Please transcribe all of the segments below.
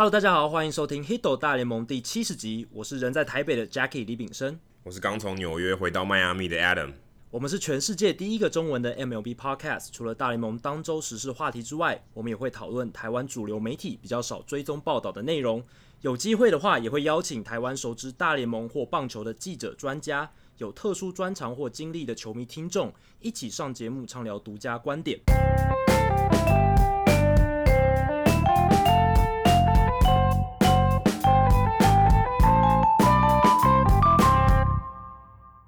Hello，大家好，欢迎收听《Hito 大联盟》第七十集。我是人在台北的 Jackie 李炳生，我是刚从纽约回到迈阿密的 Adam。我们是全世界第一个中文的 MLB Podcast。除了大联盟当周时事话题之外，我们也会讨论台湾主流媒体比较少追踪报道的内容。有机会的话，也会邀请台湾熟知大联盟或棒球的记者、专家，有特殊专长或经历的球迷听众，一起上节目畅聊独家观点。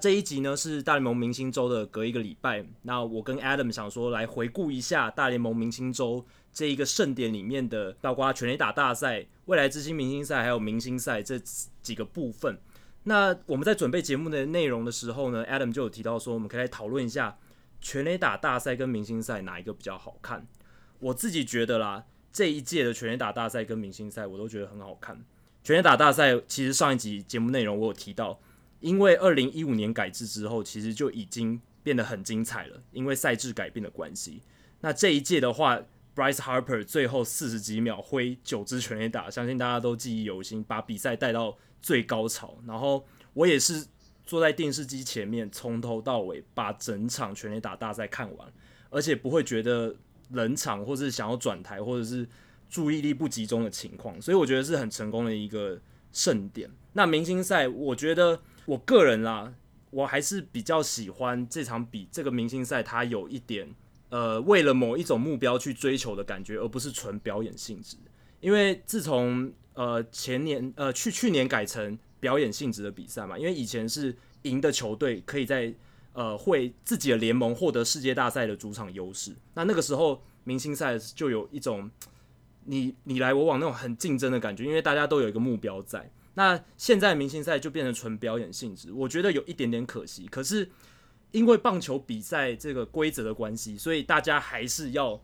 这一集呢是大联盟明星周的隔一个礼拜，那我跟 Adam 想说来回顾一下大联盟明星周这一个盛典里面的，包括全垒打大赛、未来之星明星赛还有明星赛这几个部分。那我们在准备节目的内容的时候呢，Adam 就有提到说，我们可以来讨论一下全垒打大赛跟明星赛哪一个比较好看。我自己觉得啦，这一届的全垒打大赛跟明星赛我都觉得很好看。全垒打大赛其实上一集节目内容我有提到。因为二零一五年改制之后，其实就已经变得很精彩了。因为赛制改变的关系，那这一届的话，Bryce Harper 最后四十几秒挥九支全垒打，相信大家都记忆犹新，把比赛带到最高潮。然后我也是坐在电视机前面，从头到尾把整场全垒打大赛看完，而且不会觉得冷场，或是想要转台，或者是注意力不集中的情况。所以我觉得是很成功的一个盛典。那明星赛，我觉得。我个人啦，我还是比较喜欢这场比这个明星赛，它有一点呃，为了某一种目标去追求的感觉，而不是纯表演性质。因为自从呃前年呃去去年改成表演性质的比赛嘛，因为以前是赢的球队可以在呃会自己的联盟获得世界大赛的主场优势，那那个时候明星赛就有一种 你你来我往那种很竞争的感觉，因为大家都有一个目标在。那现在明星赛就变成纯表演性质，我觉得有一点点可惜。可是因为棒球比赛这个规则的关系，所以大家还是要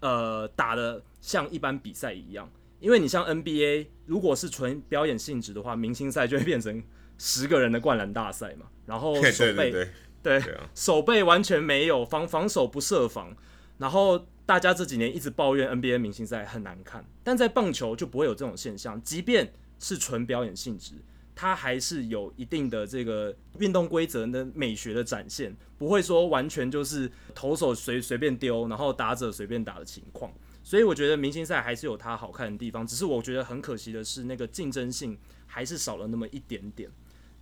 呃打的像一般比赛一样。因为你像 NBA，如果是纯表演性质的话，明星赛就会变成十个人的灌篮大赛嘛。然后 手背对，对，对，对，对啊，守备完全没有防防守不设防，然后大家这几年一直抱怨 NBA 明星赛很难看，但在棒球就不会有这种现象，即便。是纯表演性质，它还是有一定的这个运动规则的美学的展现，不会说完全就是投手随随便丢，然后打者随便打的情况。所以我觉得明星赛还是有它好看的地方，只是我觉得很可惜的是那个竞争性还是少了那么一点点。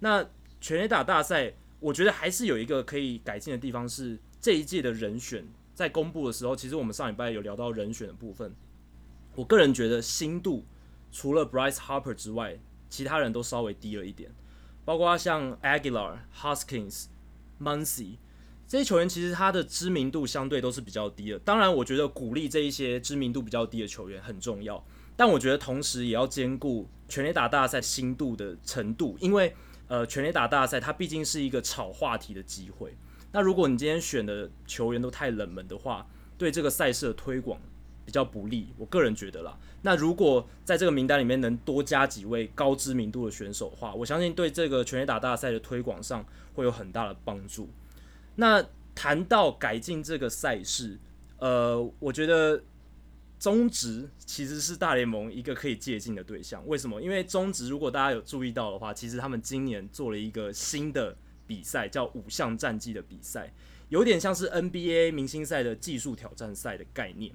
那全垒打大赛，我觉得还是有一个可以改进的地方，是这一届的人选在公布的时候，其实我们上礼拜有聊到人选的部分，我个人觉得新度。除了 Bryce Harper 之外，其他人都稍微低了一点，包括像 Aguilar、Hoskins、Muncy 这些球员，其实他的知名度相对都是比较低的。当然，我觉得鼓励这一些知名度比较低的球员很重要，但我觉得同时也要兼顾全垒打大赛新度的程度，因为呃，全垒打大赛它毕竟是一个炒话题的机会。那如果你今天选的球员都太冷门的话，对这个赛事的推广。比较不利，我个人觉得啦。那如果在这个名单里面能多加几位高知名度的选手的话，我相信对这个全垒打大赛的推广上会有很大的帮助。那谈到改进这个赛事，呃，我觉得中职其实是大联盟一个可以借鉴的对象。为什么？因为中职如果大家有注意到的话，其实他们今年做了一个新的比赛，叫五项战绩的比赛，有点像是 NBA 明星赛的技术挑战赛的概念。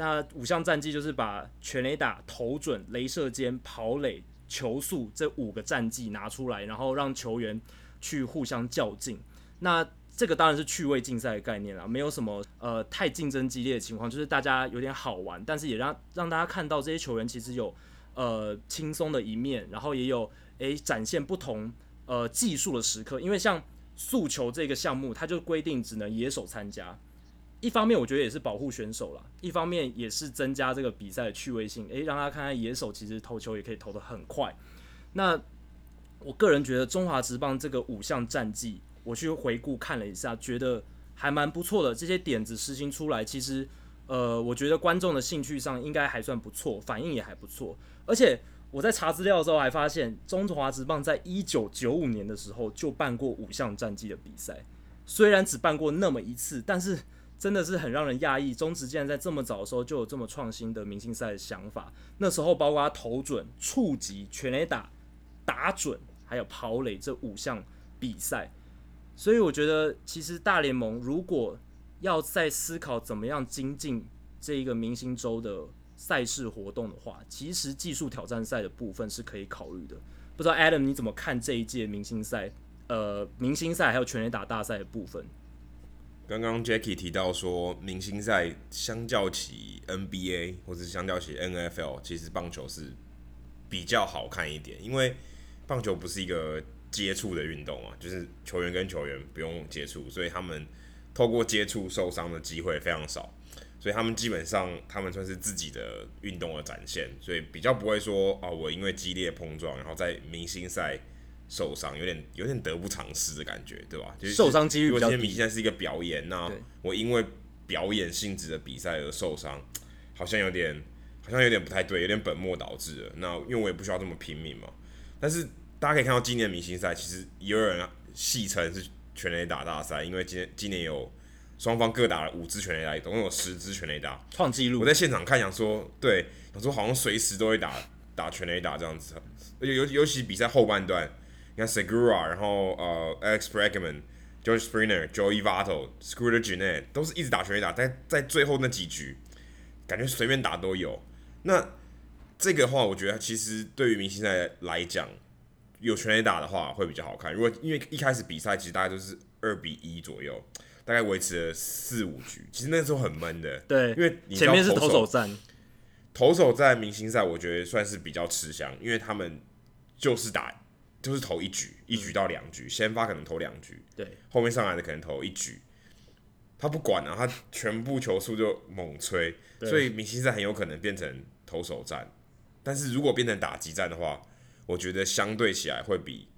那五项战绩就是把全垒打、投准、镭射肩、跑垒、球速这五个战绩拿出来，然后让球员去互相较劲。那这个当然是趣味竞赛的概念啦，没有什么呃太竞争激烈的情况，就是大家有点好玩，但是也让让大家看到这些球员其实有呃轻松的一面，然后也有诶、展现不同呃技术的时刻。因为像速球这个项目，它就规定只能野手参加。一方面我觉得也是保护选手啦，一方面也是增加这个比赛的趣味性，诶、让他看看野手其实投球也可以投得很快。那我个人觉得中华职棒这个五项战绩，我去回顾看了一下，觉得还蛮不错的。这些点子实行出来，其实呃，我觉得观众的兴趣上应该还算不错，反应也还不错。而且我在查资料的时候还发现，中华职棒在一九九五年的时候就办过五项战绩的比赛，虽然只办过那么一次，但是。真的是很让人讶异，中职竟然在这么早的时候就有这么创新的明星赛的想法。那时候包括他投准、触击、全垒打、打准，还有跑垒这五项比赛。所以我觉得，其实大联盟如果要在思考怎么样精进这一个明星周的赛事活动的话，其实技术挑战赛的部分是可以考虑的。不知道 Adam 你怎么看这一届明星赛？呃，明星赛还有全垒打大赛的部分。刚刚 Jackie 提到说，明星赛相较起 NBA 或者相较起 NFL，其实棒球是比较好看一点，因为棒球不是一个接触的运动啊，就是球员跟球员不用接触，所以他们透过接触受伤的机会非常少，所以他们基本上他们算是自己的运动的展现，所以比较不会说啊，我因为激烈碰撞，然后在明星赛受伤，有点有点得不偿失的感觉，对吧？就是受伤几率比较低。如果今天明星赛是一个表演，那我因为表演性质的比赛而受伤，好像有点好像有点不太对，有点本末倒置了。那因为我也不需要这么拼命嘛，但是。大家可以看到，今年明星赛其实也有人戏称是全垒打大赛，因为今年今年有双方各打了五支全垒打，总共有十支全垒打，创纪录。我在现场看，想说，对，想说好像随时都会打打全垒打这样子，而且尤尤其比赛后半段，你看 Segura，然后呃 Alex Bregman、George Springer、Joey Votto、Scooter Gennett 都是一直打全垒打，在在最后那几局，感觉随便打都有。那这个话，我觉得其实对于明星赛来讲。有全垒打的话会比较好看。如果因为一开始比赛其实大概都是二比一左右，大概维持了四五局，其实那时候很闷的。对，因为前面是投手战，投手在明星赛我觉得算是比较吃香，因为他们就是打就是投一局，一局到两局，先发可能投两局，对，后面上来的可能投一局，他不管啊，他全部球速就猛吹，所以明星赛很有可能变成投手战。但是如果变成打击战的话，我觉得相对起来会比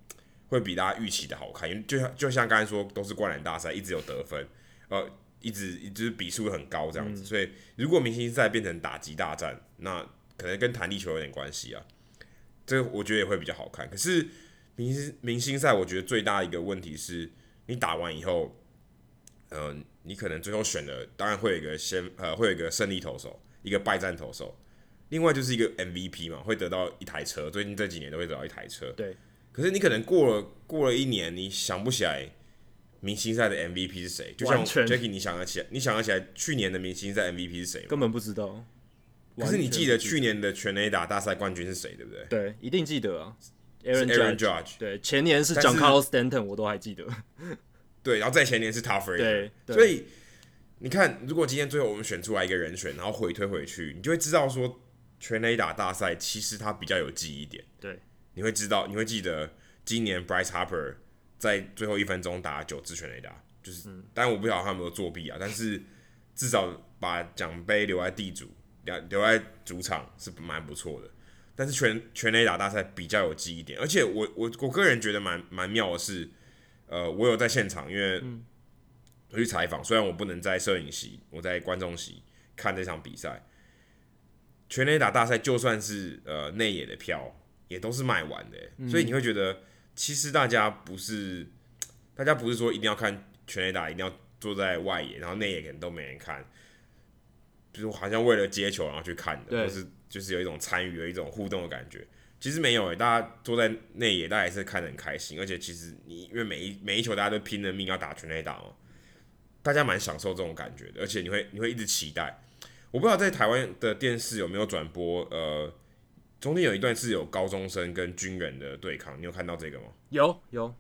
会比大家预期的好看，因为就像就像刚才说，都是灌篮大赛，一直有得分，呃，一直一直比数很高这样子。嗯、所以如果明星赛变成打击大战，那可能跟弹力球有点关系啊。这个我觉得也会比较好看。可是明星明星赛，我觉得最大的一个问题是，你打完以后，嗯、呃，你可能最后选的当然会有一个先呃，会有一个胜利投手，一个败战投手。另外就是一个 MVP 嘛，会得到一台车。最近这几年都会得到一台车。对。可是你可能过了过了一年，你想不起来明星赛的 MVP 是谁？就像 Jackie，你想得起来？你想得起来去年的明星赛 MVP 是谁吗？根本不知道。可是你记得去年的全垒打大赛冠军是谁？对不对？对，一定记得啊。Aaron Aaron Judge。对，前年是 Giancarlo Stanton，我都还记得。对，然后再前年是 Frazier。对。所以你看，如果今天最后我们选出来一个人选，然后回推回去，你就会知道说。全垒打大赛其实它比较有记忆点，对，你会知道，你会记得今年 Bryce Harper 在最后一分钟打九支全垒打，就是，嗯、当然我不晓得他有没有作弊啊，但是至少把奖杯留在地主，留留在主场是蛮不错的。但是全全垒打大赛比较有记忆点，而且我我我个人觉得蛮蛮妙的是，呃，我有在现场，因为我去采访，虽然我不能在摄影席，我在观众席看这场比赛。全垒打大赛就算是呃内野的票也都是卖完的，嗯，所以你会觉得其实大家不是，大家不是说一定要看全垒打，一定要坐在外野，然后内野可能都没人看，就是好像为了接球然后去看的，或是就是有一种参与的一种互动的感觉。其实没有诶，大家坐在内野，大家也是看得很开心，而且其实你因为每一每一球大家都拼了命要打全垒打嘛，大家蛮享受这种感觉的，而且你会你会一直期待。我不知道在台湾的电视有没有转播，呃，中间有一段是有高中生跟军人的对抗，你有看到这个吗？有有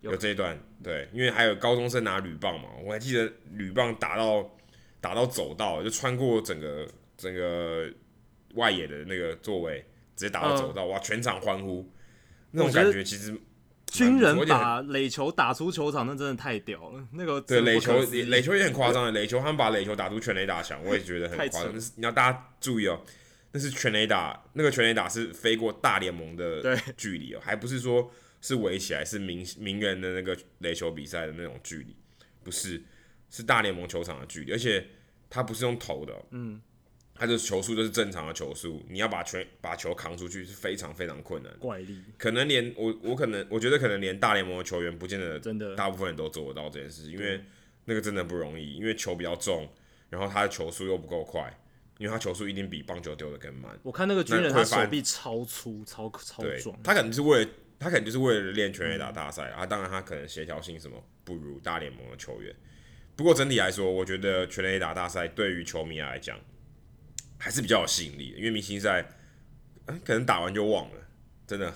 有，有这一段，对，因为还有高中生拿铝棒嘛，我还记得铝棒打到打到走道，就穿过整个整个外野的那个座位，直接打到走道，嗯、哇，全场欢呼，那种感觉其实。军人把垒球打出球场，那真的太屌了。那个对垒球，垒球也很夸张的。垒球他们把垒球打出全垒打墙，我也觉得很夸张。你要大家注意哦，那是全垒打，那个全垒打是飞过大联盟的距离哦，还不是说是围起来，是名名人的那个垒球比赛的那种距离，不是，是大联盟球场的距离，而且他不是用投的哦，嗯。他的球速就是正常的球速，你要把全把球扛出去是非常非常困难，怪力，可能连我我可能我觉得可能连大联盟的球员不见得真的大部分人都做得到这件事，因为那个真的不容易，因为球比较重，然后他的球速又不够快，因为他球速一定比棒球丢的更慢。我看那个军人，他手臂超粗、超超壮，他可能是为了他可能就是为了练全垒打大赛、嗯、啊。当然，他可能协调性什么不如大联盟的球员。不过整体来说，我觉得全垒打大赛对于球迷来讲还是比较有吸引力的，因为明星赛、嗯、可能打完就忘了，真的。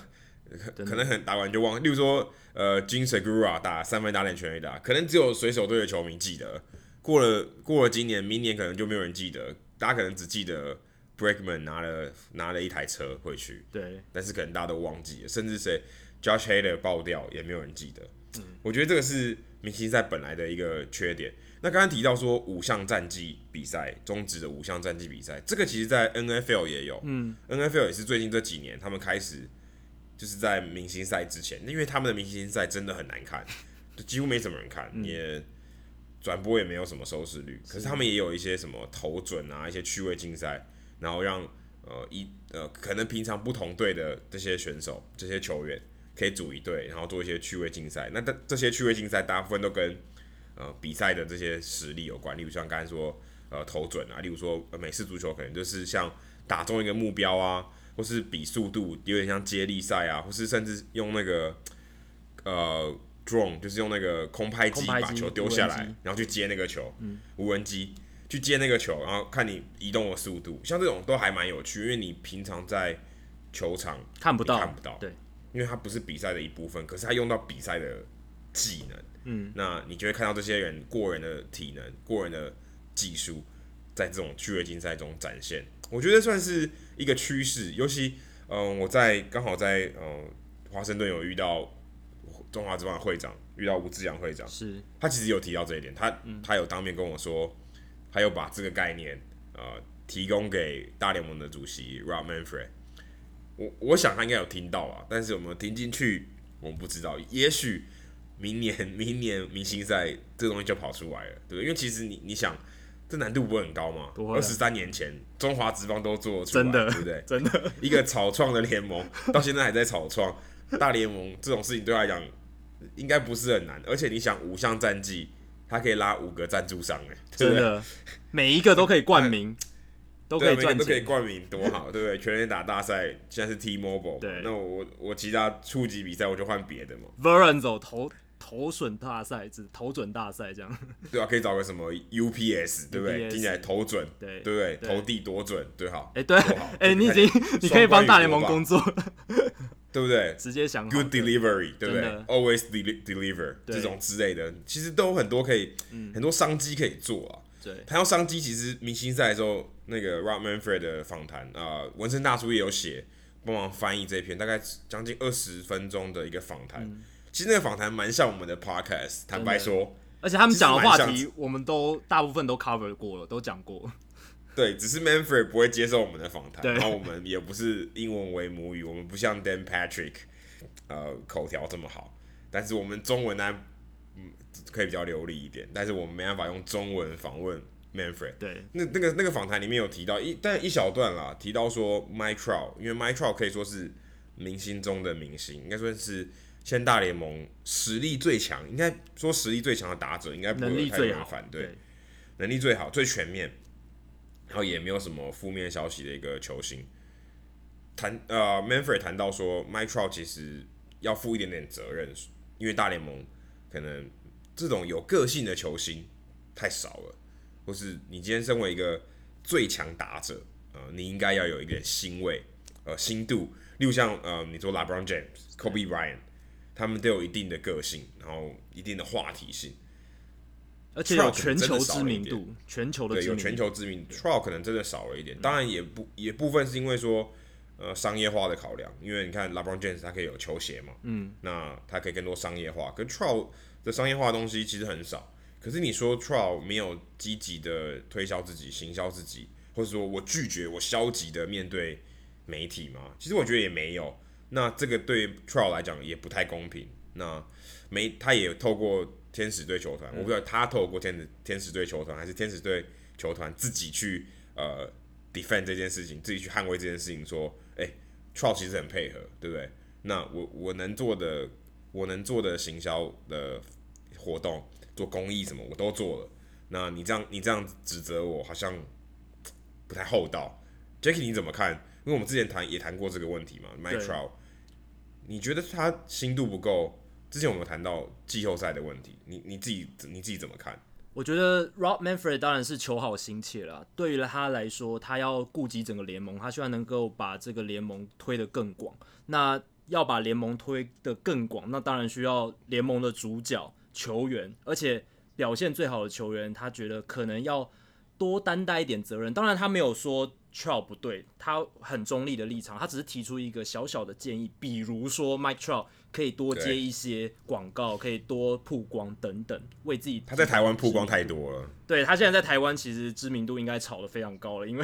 可可能很打完就忘了，例如说，呃，Jean Segura 打三分打点全垒打，可能只有水手队的球迷记得。过了过了今年，明年可能就没有人记得，大家可能只记得 Breakman 拿了拿了一台车回去。对。但是可能大家都忘记了，甚至谁 Josh Hader 爆掉也没有人记得。嗯。我觉得这个是明星赛本来的一个缺点。那刚刚提到说五项战绩比赛终止的五项战绩比赛，这个其实在 NFL 也有。嗯。NFL 也是最近这几年他们开始。就是在明星赛之前，因为他们的明星赛真的很难看，就几乎没什么人看，嗯、也转播也没有什么收视率。可是他们也有一些什么投准啊，一些趣味竞赛，然后让呃一呃可能平常不同队的这些选手、这些球员可以组一队，然后做一些趣味竞赛。那这这些趣味竞赛大部分都跟呃比赛的这些实力有关，例如像刚才说呃投准啊，例如说美式足球可能就是像打中一个目标啊。或是比速度，有点像接力赛啊，或是甚至用那个呃 drone，就是用那个空拍机把球丢下来，然后去接那个球，嗯、无人机去接那个球，然后看你移动的速度，像这种都还蛮有趣，因为你平常在球场看不到，看不到，对，因为它不是比赛的一部分，可是它用到比赛的技能，嗯，那你就会看到这些人过人的体能、过人的技术，在这种趣味竞赛中展现。我觉得算是一个趋势，尤其，嗯、呃，我在刚好在嗯华盛顿有遇到中华职棒会长，遇到吴志扬会长，是，他其实有提到这一点，他、嗯、他有当面跟我说，他有把这个概念呃提供给大联盟的主席 Rob Manfred，我我想他应该有听到啊，但是有没有听进去，我们不知道，也许明年 明年明星赛这个东西就跑出来了，对不对？因为其实你你想。这难度不会很高嘛？二十三年前，中华职棒都做出来，真的，对不对？真的，一个草创的联盟，到现在还在草创。大联盟这种事情对他来讲，应该不是很难。而且你想，五项战绩，他可以拉五个赞助商，哎，真的，每一个都可以冠名，都可以赚钱，都可以冠名，多好，对不对？全垒打大赛现在是 T-Mobile，对，那我我其他初级比赛我就换别的嘛。Veron 走投。投准大赛，只投准大赛这样，对啊，可以找个什么 UPS，对不对？听起来投准，对对不对？投递多准，对好。哎，对，哎，你已经 你可以帮大联盟工作，对不对？直接想 Good delivery，对不对？Always deliver 这种之类的，其实都有很多可以，很多商机可以做啊。对，谈到商机，其实明星赛的时候，那个 Rob Manfred 的访谈啊，文森大叔也有写，帮忙翻译这篇，大概将近二十分钟的一个访谈。其实那个访谈蛮像我们的 podcast，坦白说，而且他们讲的话题，我们都大部分都 cover 过了，都讲过。对，只是 Manfred 不会接受我们的访谈，然后我们也不是英文为母语，我们不像 Dan Patrick，呃，口条这么好。但是我们中文呢，嗯，可以比较流利一点，但是我们没办法用中文访问 Manfred。对，那那个那个访谈里面有提到一，但一小段啦，提到说 Trout，因为 Trout 可以说是明星中的明星，应该说是。现大联盟实力最强，应该说实力最强的打者，应该不会太多人反对。能力最好、最全面，然后也没有什么负面消息的一个球星。谈呃，Manfred 谈到说，Mike Trout 其实要负一点点责任，因为大联盟可能这种有个性的球星太少了，或是你今天身为一个最强打者，呃，你应该要有一点欣慰，呃，心度。例如像呃，你说 LeBron James、Kobe Bryant。他们都有一定的个性，然后一定的话题性，而且有全球知名度，全球的对有全球知名度，Trout 可能真的少了一点。当然也不也部分是因为说呃商业化的考量，因为你看 LeBron James 他可以有球鞋嘛，嗯，那他可以更多商业化，跟 Trout 的商业化的东西其实很少。可是你说 Trout 没有积极的推销自己、行销自己，或者说我拒绝、我消极的面对媒体吗？其实我觉得也没有。那这个对 Trout 来讲也不太公平。那没，他也透过天使队球团，我不知道他透过天使天使队球团，还是天使队球团自己去呃 defend 这件事情，自己去捍卫这件事情，说，哎，Trout 其实很配合，对不对？那我我能做的，我能做的行销的活动、做公益什么，我都做了。那你这样你这样指责我，好像不太厚道。Jacky 你怎么看？因为我们之前谈也谈过这个问题嘛，Mike Trout，你觉得他心度不够？之前我们谈到季后赛的问题，你你自己你自己怎么看？我觉得 Rob Manfred 当然是求好心切了。对于他来说，他要顾及整个联盟，他希望能够把这个联盟推得更广。那要把联盟推得更广，那当然需要联盟的主角球员，而且表现最好的球员，他觉得可能要多担待一点责任。当然，他没有说 Trout 不对，他很中立的立场，他只是提出一个小小的建议，比如说 Mike Trout。可以多接一些广告，可以多曝光等等，为自己。他在台湾曝光太多了。对，他现在在台湾其实知名度应该炒得非常高了，因为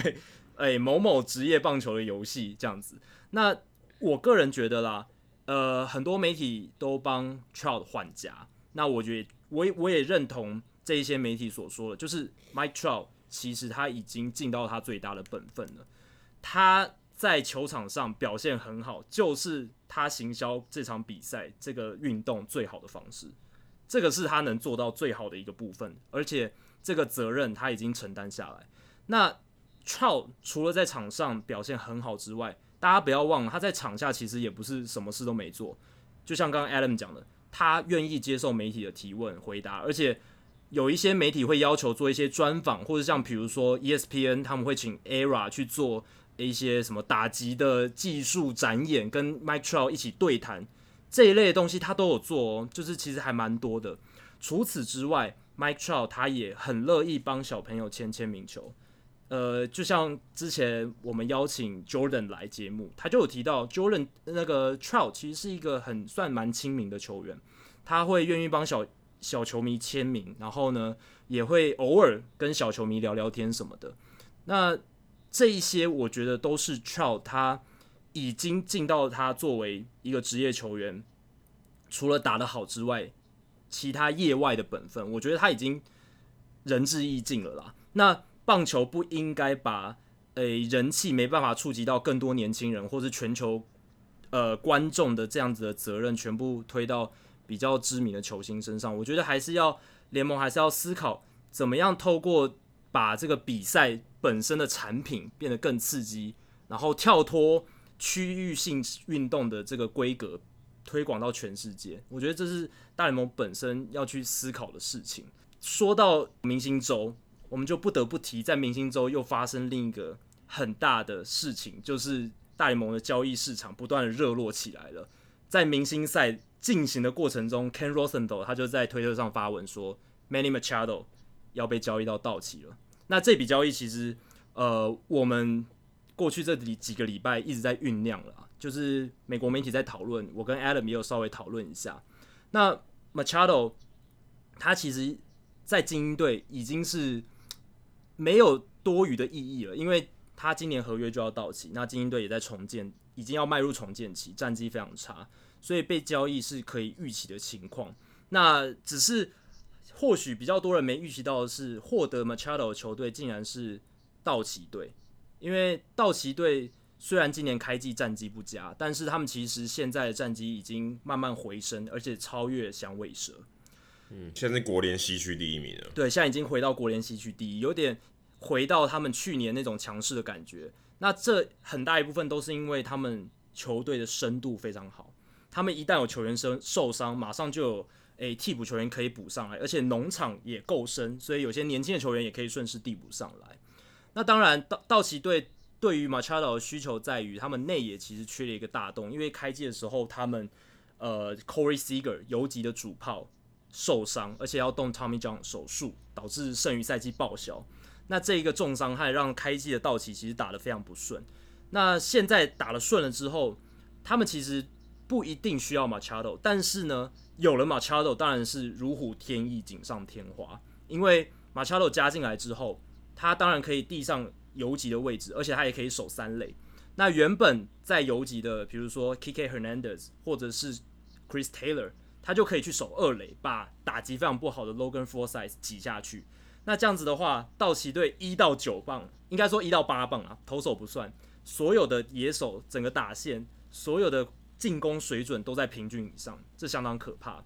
诶、欸、某某职业棒球的游戏这样子。那我个人觉得啦，呃，很多媒体都帮 Trout 换家。那我觉得我也我也认同这一些媒体所说的，就是 Mike Trout 其实他已经尽到他最大的本分了。他在球场上表现很好，就是。他行销这场比赛这个运动最好的方式，这个是他能做到最好的一个部分，而且这个责任他已经承担下来。那 Trout 除了在场上表现很好之外，大家不要忘了他在场下其实也不是什么事都没做。就像刚刚 Adam 讲的，他愿意接受媒体的提问回答，而且有一些媒体会要求做一些专访，或者像比如说 ESPN 他们会请 ERA 去做。一些什么打击的技术展演，跟 Mike Trout 一起对谈这一类的东西，他都有做哦，就是其实还蛮多的。除此之外，Mike Trout 他也很乐意帮小朋友签签名球。呃，就像之前我们邀请 Jordan 来节目，他就有提到 Jordan 那个 Trout 其实是一个很算蛮亲民的球员，他会愿意帮小小球迷签名，然后呢也会偶尔跟小球迷聊聊天什么的。那这一些我觉得都是 Trout 他已经尽到他作为一个职业球员，除了打得好之外，其他业外的本分，我觉得他已经仁至义尽了啦。那棒球不应该把诶、人气没办法触及到更多年轻人或是全球呃观众的这样子的责任，全部推到比较知名的球星身上。我觉得还是要联盟还是要思考怎么样透过把这个比赛。本身的产品变得更刺激，然后跳脱区域性运动的这个规格，推广到全世界。我觉得这是大联盟本身要去思考的事情。说到明星周，我们就不得不提，在明星周又发生另一个很大的事情，就是大联盟的交易市场不断的热络起来了。在明星赛进行的过程中，Ken Rosenthal 他就在推特上发文说，Many Machado 要被交易到道奇了。那这笔交易其实，呃，我们过去这里几个礼拜一直在酝酿了，就是美国媒体在讨论，我跟 Adam 也有稍微讨论一下。那 Machado 他其实，在精英队已经是没有多余的意义了，因为他今年合约就要到期，那精英队也在重建，已经要迈入重建期，战绩非常差，所以被交易是可以预期的情况。那只是。或许比较多人没预期到的是，获得 Machado 的球队竟然是道奇队，因为道奇队虽然今年开季战绩不佳，但是他们其实现在的战绩已经慢慢回升，而且超越响尾蛇。嗯，现在是国联西区第一名了。对，现在已经回到国联西区第一，有点回到他们去年那种强势的感觉。那这很大一部分都是因为他们球队的深度非常好，他们一旦有球员生受伤，马上就有。诶，替补球员可以补上来，而且农场也够深，所以有些年轻的球员也可以顺势递补上来。那当然，道道奇队对于 Machado 的需求在于，他们内野其实缺了一个大洞，因为开季的时候他们呃 Corey Seager 游击的主炮受伤，而且要动 Tommy John 手术，导致剩余赛季报销。那这一个重伤害让开季的道奇其实打得非常不顺。那现在打了顺了之后，他们其实不一定需要 Machado，但是呢。有了 Machado 当然是如虎添翼、锦上添花。因为 Machado 加进来之后，他当然可以递上游击的位置，而且他也可以守三垒。那原本在游击的，比如说 Kike Hernandez 或者是 Chris Taylor，他就可以去守二垒，把打击非常不好的 Logan Forsyth 挤下去。那这样子的话，道奇队一到九棒，应该说一到八棒啊，投手不算，所有的野手整个打线，所有的。进攻水准都在平均以上，这相当可怕。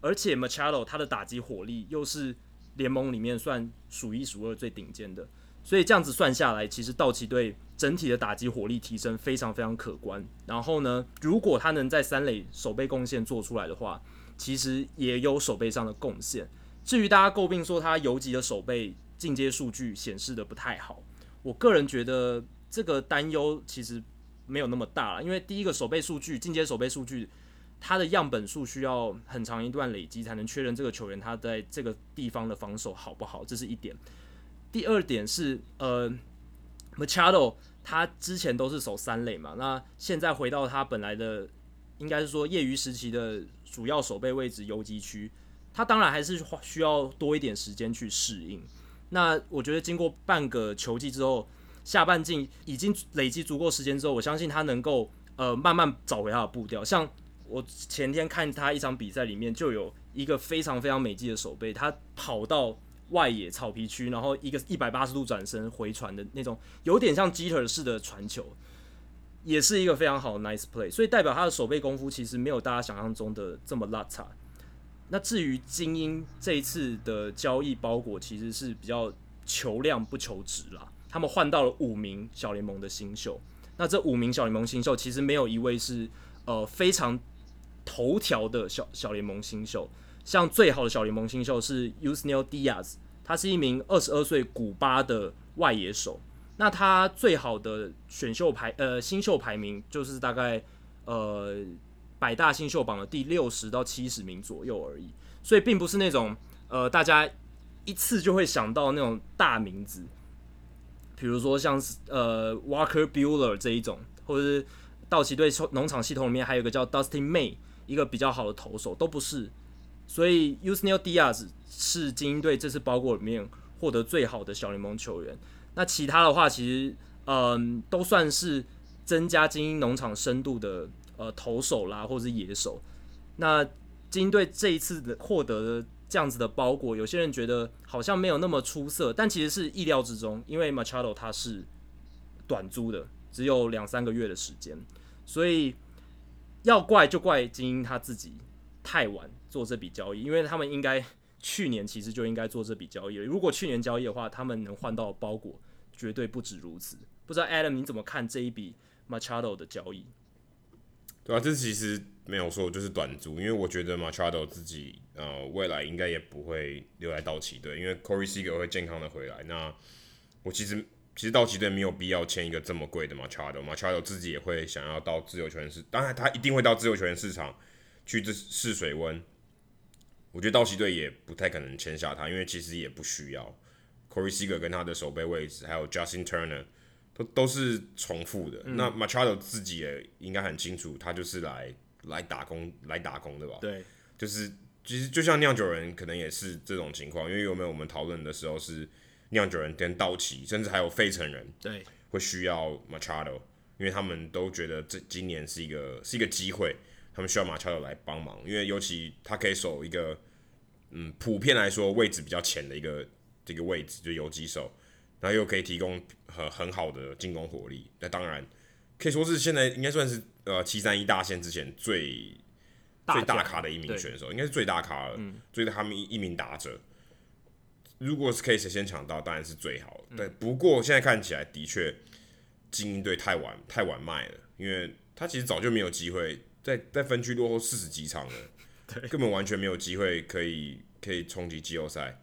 而且 Machado 他的打击火力又是联盟里面算数一数二最顶尖的，所以这样子算下来，其实道奇队整体的打击火力提升非常非常可观。然后呢，如果他能在三垒守备贡献做出来的话，其实也有守备上的贡献。至于大家诟病说他游击的守备进阶数据显示的不太好，我个人觉得这个担忧其实没有那么大了，因为第一个守备数据进阶守备数据。它的样本数需要很长一段累积才能确认这个球员他在这个地方的防守好不好，这是一点。第二点是，呃，Machado 他之前都是守三垒嘛，那现在回到他本来的，应该是说业余时期的主要守备位置游击区，他当然还是需要多一点时间去适应。那我觉得经过半个球季之后，下半季已经累积足够时间之后，我相信他能够呃慢慢找回他的步调，像。我前天看他一场比赛，里面就有一个非常非常美技的手背，他跑到外野草皮区，然后一个一百八十度转身回传的那种，有点像 Jeter 式的传球，也是一个非常好的 nice play。所以代表他的手背功夫其实没有大家想象中的这么邋遢。那至于精英这一次的交易包裹，其实是比较求量不求质啦。他们换到了五名小联盟的新秀，那这五名小联盟新秀其实没有一位是呃非常。头条的小小联盟新秀，像最好的小联盟新秀是 Yusniel Diaz，他是一名二十二岁古巴的外野手。那他最好的选秀排呃新秀排名就是大概呃百大新秀榜的第六十到七十名左右而已，所以并不是那种呃大家一次就会想到那种大名字，比如说像是呃 Walker Bueller 这一种，或者是道奇队农场系统里面还有一个叫 Dustin May。一个比较好的投手都不是，所以 u s n e l Diaz 是精英队这次包裹里面获得最好的小联盟球员。那其他的话，其实嗯都算是增加精英农场深度的呃投手啦，或者是野手。那精英队这一次的获得的这样子的包裹，有些人觉得好像没有那么出色，但其实是意料之中，因为 Machado 他是短租的，只有两三个月的时间，所以。要怪就怪精英他自己太晚做这笔交易，因为他们应该去年其实就应该做这笔交易了。如果去年交易的话，他们能换到包裹绝对不止如此。不知道 Adam 你怎么看这一笔 Machado 的交易？对啊，这其实没有说就是短租，因为我觉得 Machado 自己呃未来应该也不会留在道奇队，因为 Corey Seager 会健康的回来。那我其实。其实道奇队没有必要签一个这么贵的 Machado，Machado 自己也会想要到自由球员市，当然他一定会到自由球员市场去试试水温。我觉得道奇队也不太可能签下他，因为其实也不需要。Corey Seager 跟他的守备位置，还有 Justin Turner 都都是重复的。嗯、那 Machado 自己也应该很清楚，他就是来来打工来打工的吧？对，就是其实就像酿酒人可能也是这种情况，因为有没有我们讨论的时候是。酿酒人跟道奇，甚至还有费城人，对，会需要 Machado，因为他们都觉得这今年是一个是一个机会，他们需要 Machado 来帮忙，因为尤其他可以守一个，嗯，普遍来说位置比较浅的一个这个位置，就游击手，然后又可以提供很很好的进攻火力，那当然可以说是现在应该算是呃七三一大线之前最最大咖的一名选手，应该是最大咖了，嗯，最他们一一名打者。如果是可以谁先抢到，当然是最好对，不过现在看起来的确，精英队太晚太晚卖了，因为他其实早就没有机会在在分区落后四十几场了，对，根本完全没有机会可以可以冲击季后赛，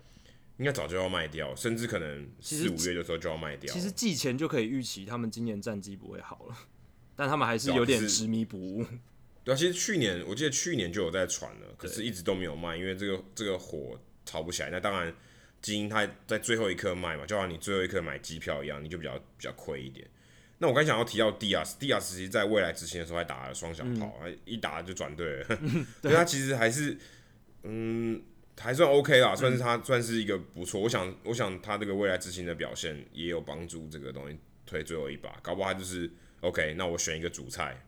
应该早就要卖掉，甚至可能四五月的时候就要卖掉。其实季前就可以预期他们今年战绩不会好了，但他们还是有点执迷不悟。对啊，其实去年我记得去年就有在传了，可是一直都没有卖，因为这个这个火炒不起来。那当然。基因他在最后一刻卖嘛，就好像你最后一刻买机票一样，你就比较比较亏一点。那我刚才想要提到迪亚斯，迪亚斯其实在未来之前的时候还打了双响炮，嗯、一打就转队了，嗯、对他其实还是嗯还算 OK 啦，算是他、嗯、算是一个不错。我想我想他这个未来之星的表现也有帮助这个东西推最后一把，搞不好他就是 OK。那我选一个主菜，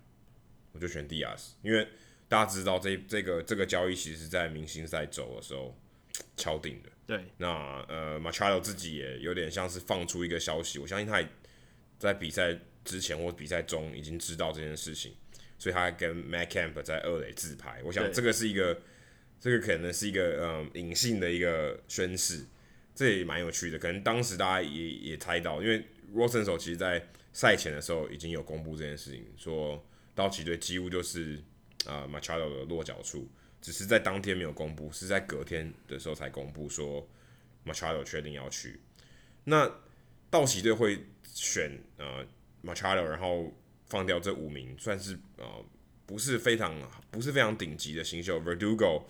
我就选迪亚斯，因为大家知道这这个这个交易其实在明星赛走的时候 敲定的。对，那呃，Machado 自己也有点像是放出一个消息，我相信他也在比赛之前或比赛中已经知道这件事情，所以他跟 Matt Kemp 在二垒自拍，我想这个是一个这个可能是一个嗯隐性的一个宣示，这也蛮有趣的。可能当时大家也也猜到，因为 Rosenthal 其实在赛前的时候已经有公布这件事情，说道奇队几乎就是啊、呃、Machado 的落脚处，只是在当天没有公布，是在隔天的时候才公布说 Machado 确定要去。那道奇队会选呃 Machado，然后放掉这五名，算是呃不是非常不是非常顶级的新秀，Verdugo。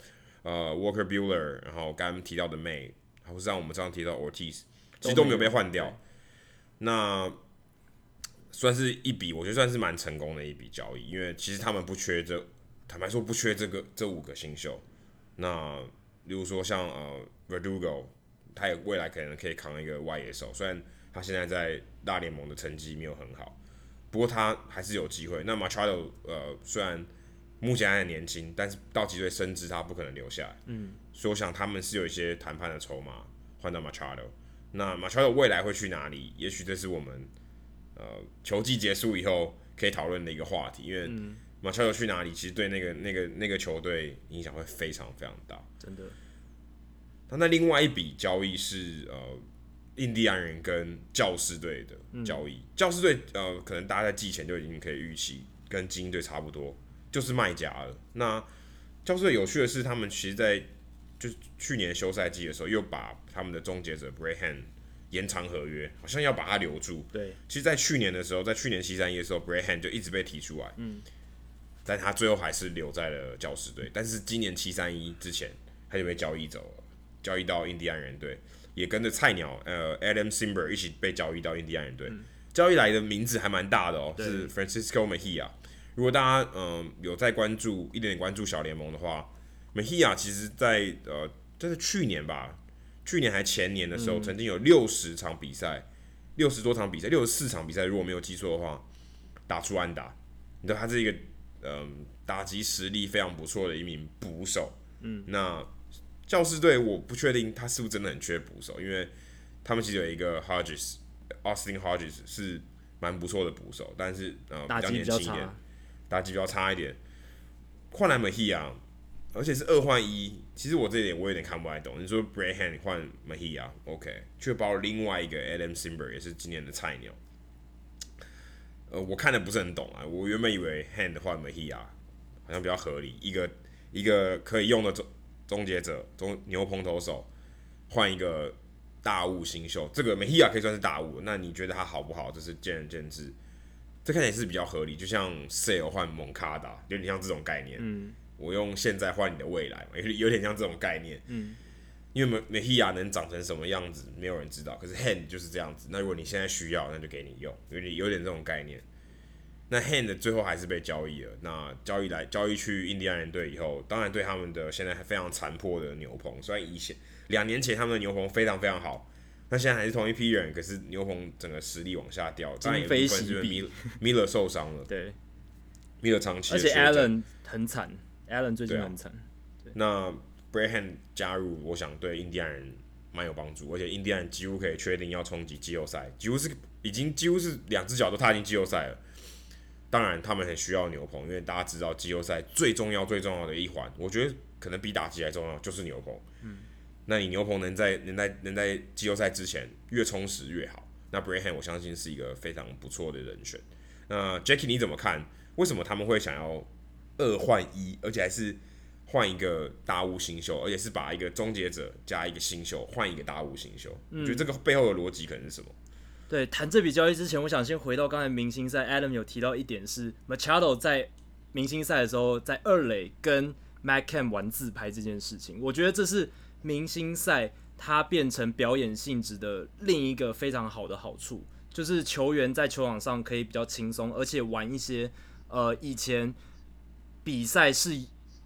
呃，Walker Bueller，然后刚刚提到的 May，或是像我们刚刚提到 Ortiz，其实都没有被换掉。那算是一笔，我觉得算是蛮成功的一笔交易，因为其实他们不缺这，坦白说不缺这个这五个新秀。那例如说像呃 Verdugo，他也未来可能可以扛一个外野手，虽然他现在在大联盟的成绩没有很好，不过他还是有机会。那 Machado，呃，虽然目前还很年轻，但是道奇队深知他不可能留下来，嗯，所以我想他们是有一些谈判的筹码换到 Machado。那 Machado 未来会去哪里？也许这是我们呃球季结束以后可以讨论的一个话题，因为 Machado 去哪里，其实对那个那个那个球队影响会非常非常大，真的。那那另外一笔交易是呃印第安人跟教士队的交易，嗯、教士队呃可能大家在季前就已经可以预期跟精英队差不多。就是卖家了。那教士队有趣的是，他们其实，在就是去年休赛季的时候，又把他们的终结者 bray hand 延长合约，好像要把他留住。对，其实，在去年的时候，在去年七三一的时候 bray hand 就一直被提出来。嗯，但他最后还是留在了教士队。但是今年七三一之前，他就被交易走了，交易到印第安人队，也跟着菜鸟呃 Adam Simber 一起被交易到印第安人队。嗯、交易来的名字还蛮大的哦，是 Francisco Mejia。如果大家嗯、呃、有在关注一点点关注小联盟的话，Mejia 其实在呃就是去年吧，去年还前年的时候，嗯、曾经有六十场比赛，六十多场比赛，六十四场比赛，如果没有记错的话，打出安打。你知道他是一个嗯、呃、打击实力非常不错的一名捕手。嗯，那教师队我不确定他是不是真的很缺捕手，因为他们其实有一个 Hodges，Austin Hodges 是蛮不错的捕手，但是呃比较年轻一点。打击比较差一点，换来 Mejia，而且是二换一。其实我这点我有点看不太懂。你说 Brad Hand 换 Mejia，OK，却包了另外一个 Adam Simber，也是今年的菜鸟。呃，我看的不是很懂啊。我原本以为 Hand 换 Mejia 好像比较合理，一个一个可以用的终终结者中牛棚投手换一个大物新秀，这个 Mejia 可以算是大物。那你觉得他好不好？这是见仁见智。这看起来是比较合理，就像 Sale 换蒙卡达，有点像这种概念。嗯，我用现在换你的未来，有有点像这种概念。嗯，因为 Mejia 能长成什么样子，没有人知道。可是 Hand 就是这样子。那如果你现在需要，那就给你用，有点有点这种概念。那 Hand 最后还是被交易了。那交易来交易去印第安人队以后，当然对他们的现在还非常残破的牛棚，虽然以前两年前他们的牛棚非常非常好。那现在还是同一批人，可是牛棚整个实力往下掉，当然有一部分是因为 Miller 受伤了。对，Miller 长期，而且 Allen 很惨，Allen 最近很惨。那 Bray Hand 加入，我想对印第安人蛮有帮助，而且印第安人几乎可以确定要冲击季后赛，几乎是已经几乎是两只脚都踏进季后赛了。当然，他们很需要牛棚，因为大家知道季后赛最重要最重要的一环，我觉得可能比打击还重要，就是牛棚。嗯。那你牛棚能在能在能在季后赛之前越充实越好。那 Brad Hand 我相信是一个非常不错的人选。那 Jackie 你怎么看？为什么他们会想要二换一，而且还是换一个大物新秀，而且是把一个终结者加一个新秀换一个大物新秀？嗯，觉得这个背后的逻辑可能是什么？对，谈这笔交易之前，我想先回到刚才明星赛，Adam 有提到一点是 Machado 在明星赛的时候在二垒跟 Matt Kemp 玩自拍这件事情，我觉得这是。明星赛它变成表演性质的另一个非常好的好处，就是球员在球场上可以比较轻松，而且玩一些呃以前比赛是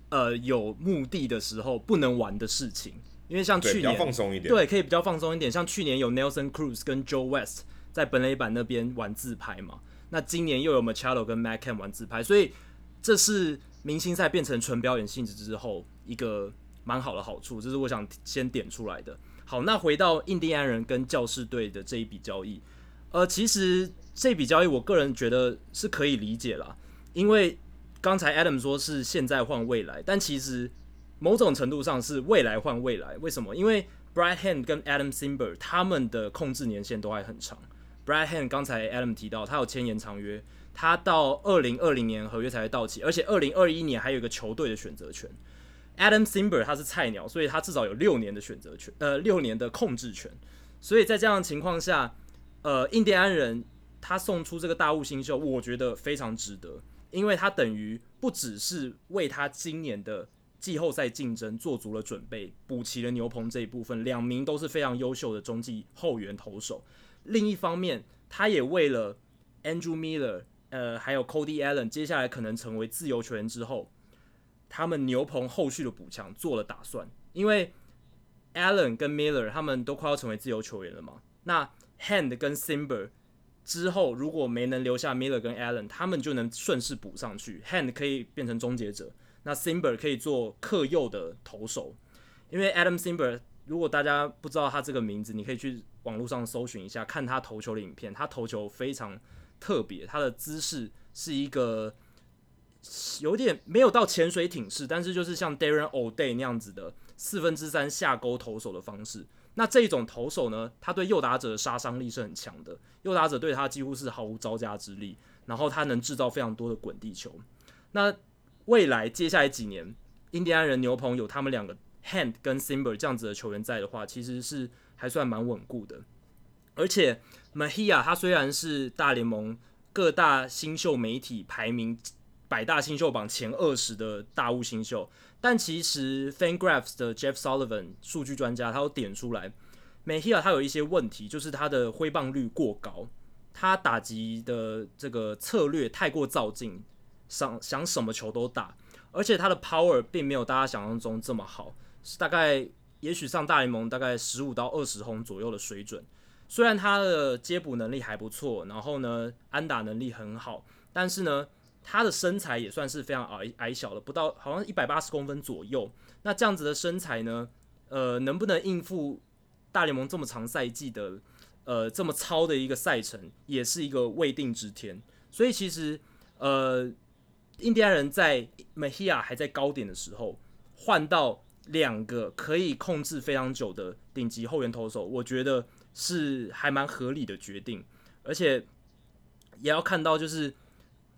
呃有目的的时候不能玩的事情。因为像去年放松一点，对，可以比较放松一点。像去年有 Nelson Cruz 跟 Joe West 在本垒板那边玩自拍嘛，那今年又有 Machado 跟 Kemp 玩自拍，所以这是明星赛变成纯表演性质之后一个。蛮好的好处，这是我想先点出来的。好，那回到印第安人跟教士队的这一笔交易，呃，其实这笔交易我个人觉得是可以理解啦，因为刚才 Adam 说是现在换未来，但其实某种程度上是未来换未来。为什么？因为 Brad Hand 跟 Adam Simber 他们的控制年限都还很长。Brad Hand 刚才 Adam 提到，他有签延长约，他到二零二零年合约才会到期，而且二零二一年还有一个球队的选择权。Adam Simber 他是菜鸟，所以他至少有六年的选择权，呃，六年的控制权。所以在这样的情况下，呃，印第安人他送出这个大物新秀，我觉得非常值得，因为他等于不只是为他今年的季后赛竞争做足了准备，补齐了牛棚这一部分，两名都是非常优秀的中继后援投手。另一方面，他也为了 Andrew Miller，呃，还有 Cody Allen 接下来可能成为自由球员之后，他们牛棚后续的补强做了打算。因为 Allen 跟 Miller 他们都快要成为自由球员了嘛，那 Hand 跟 Simber 之后如果没能留下 Miller 跟 Allen，他们就能顺势补上去。Hand 可以变成终结者，那 Simber 可以做克右的投手。因为 Adam Simber，如果大家不知道他这个名字，你可以去。网络上搜寻一下，看他投球的影片。他投球非常特别，他的姿势是一个有点没有到潜水艇式，但是就是像 Darren O'Day 那样子的四分之三下勾投手的方式。那这种投手呢，他对右打者的杀伤力是很强的，右打者对他几乎是毫无招架之力。然后他能制造非常多的滚地球。那未来接下来几年，印第安人牛棚有他们两个 Hand 跟 Simber 这样子的球员在的话，其实是。还算蛮稳固的，而且 Mahia 他虽然是大联盟各大新秀媒体排名百大新秀榜前二十的大物新秀，但其实 Fangraphs 的 Jeff Sullivan 数据专家他有点出来，Mejia 他有一些问题，就是他的挥棒率过高，他打击的这个策略太过造进，想想什么球都打，而且他的 Power 并没有大家想象中这么好，大概。也许上大联盟大概十五到二十轰左右的水准，虽然他的接捕能力还不错，然后呢安打能力很好，但是呢他的身材也算是非常矮矮小的，不到好像一百八十公分左右。那这样子的身材呢，呃，能不能应付大联盟这么长赛季的呃这么操的一个赛程，也是一个未定之天。所以其实呃，印第安人在 Mejia 还在高点的时候换到。两个可以控制非常久的顶级后援投手，我觉得是还蛮合理的决定，而且也要看到，就是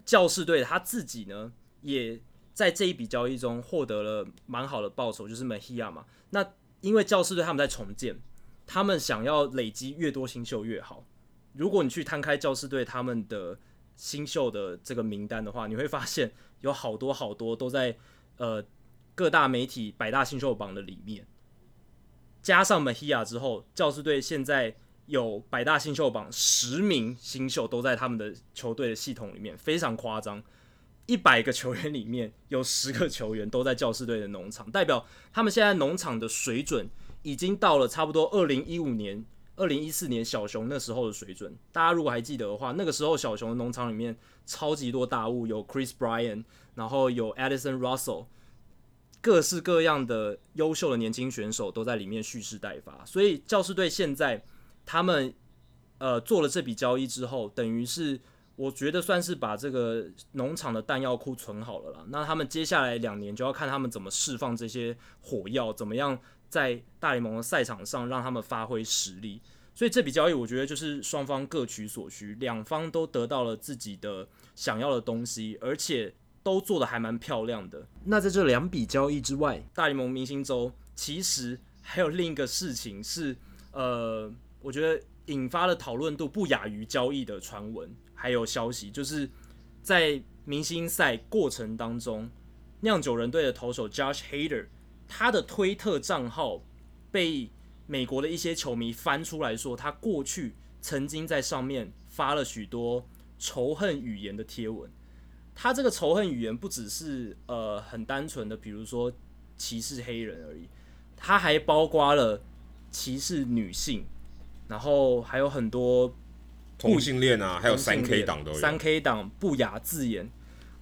教士队他自己呢，也在这一笔交易中获得了蛮好的报酬，就是 Mehia 嘛。那因为教士队他们在重建，他们想要累积越多新秀越好。如果你去摊开教士队他们的新秀的这个名单的话，你会发现有好多好多都在呃。各大媒体百大新秀榜的里面，加上 Mehia 之后，教士队现在有百大新秀榜十名新秀都在他们的球队的系统里面，非常夸张。一百个球员里面有十个球员都在教师队的农场，代表他们现在农场的水准已经到了差不多二零一五年、二零一四年小熊那时候的水准。大家如果还记得的话，那个时候小熊的农场里面超级多大物，有 Chris b r y a n 然后有 Addison Russell。各式各样的优秀的年轻选手都在里面蓄势待发，所以教师队现在他们呃做了这笔交易之后，等于是我觉得算是把这个农场的弹药库存好了啦。那他们接下来两年就要看他们怎么释放这些火药，怎么样在大联盟的赛场上让他们发挥实力。所以这笔交易我觉得就是双方各取所需，两方都得到了自己的想要的东西，而且。都做得还蛮漂亮的。那在这两笔交易之外，大联盟明星周其实还有另一个事情是，呃，我觉得引发了讨论度不亚于交易的传闻，还有消息，就是在明星赛过程当中，酿酒人队的投手 Josh Hader，他的推特账号被美国的一些球迷翻出来说，他过去曾经在上面发了许多仇恨语言的贴文。他这个仇恨语言不只是呃很单纯的，比如说歧视黑人而已，他还包括了歧视女性，然后还有很多同性恋啊，还有三 K 党都有三 K 党不雅字眼，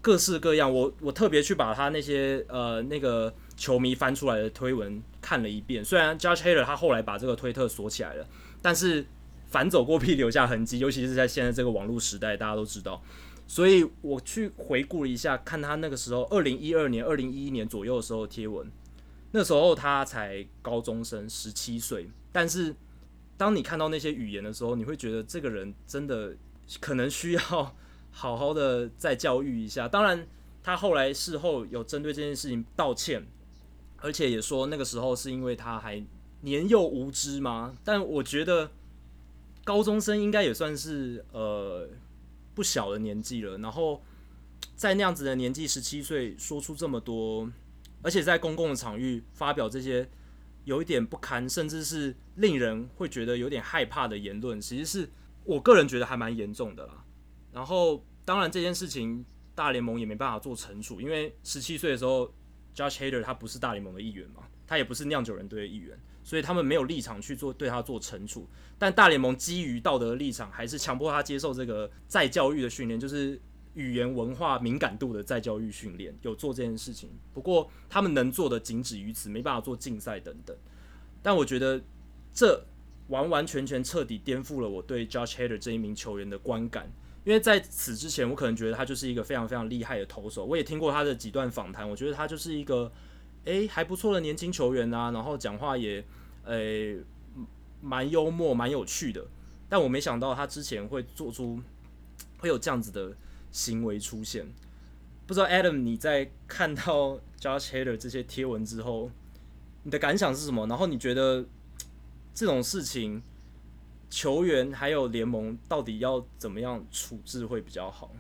各式各样。我我特别去把他那些呃那个球迷翻出来的推文看了一遍，虽然 Josh Hader 他后来把这个推特锁起来了，但是反走过必留下痕迹，尤其是在现在这个网络时代，大家都知道。所以我去回顾了一下，看他那个时候，二零一二年、二零一一年左右的时候贴文，那时候他才高中生，十七岁。但是当你看到那些语言的时候，你会觉得这个人真的可能需要 好好的再教育一下。当然，他后来事后有针对这件事情道歉，而且也说那个时候是因为他还年幼无知嘛。但我觉得高中生应该也算是呃不小的年纪了，然后在那样子的年纪，十七岁说出这么多。而且在公共的场域发表这些有一点不堪，甚至是令人会觉得有点害怕的言论，其实是我个人觉得还蛮严重的啦。然后，当然这件事情大联盟也没办法做惩处，因为十七岁的时候，Josh Hader 他不是大联盟的一员嘛，他也不是酿酒人队的一员，所以他们没有立场去做对他做惩处。但大联盟基于道德的立场，还是强迫他接受这个再教育的训练，就是。语言文化敏感度的再教育训练有做这件事情，不过他们能做的仅止于此，没办法做竞赛等等。但我觉得这完完全全彻底颠覆了我对 Josh Hader 这一名球员的观感，因为在此之前，我可能觉得他就是一个非常非常厉害的投手，我也听过他的几段访谈，我觉得他就是一个诶还不错的年轻球员啊，然后讲话也诶蛮幽默、蛮有趣的。但我没想到他之前会做出会有这样子的。行为出现，不知道 Adam 你在看到 Josh Hader 这些贴文之后，你的感想是什么？然后你觉得这种事情，球员还有联盟到底要怎么样处置会比较好？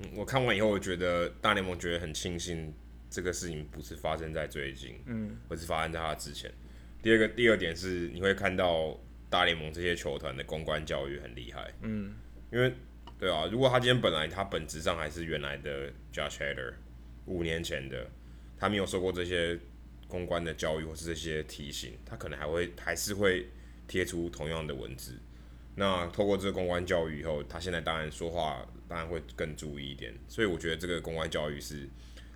嗯，我看完以后，我觉得大联盟觉得很庆幸这个事情不是发生在最近，嗯，而是发生在他之前。第二个，第二点是你会看到大联盟这些球团的公关教育很厉害，嗯，因为。对啊，如果他今天本来他本质上还是原来的 Josh Hader，五年前的，他没有受过这些公关的教育或是这些提醒，他可能还会还是会贴出同样的文字。那透过这个公关教育以后，他现在当然说话当然会更注意一点。所以我觉得这个公关教育是，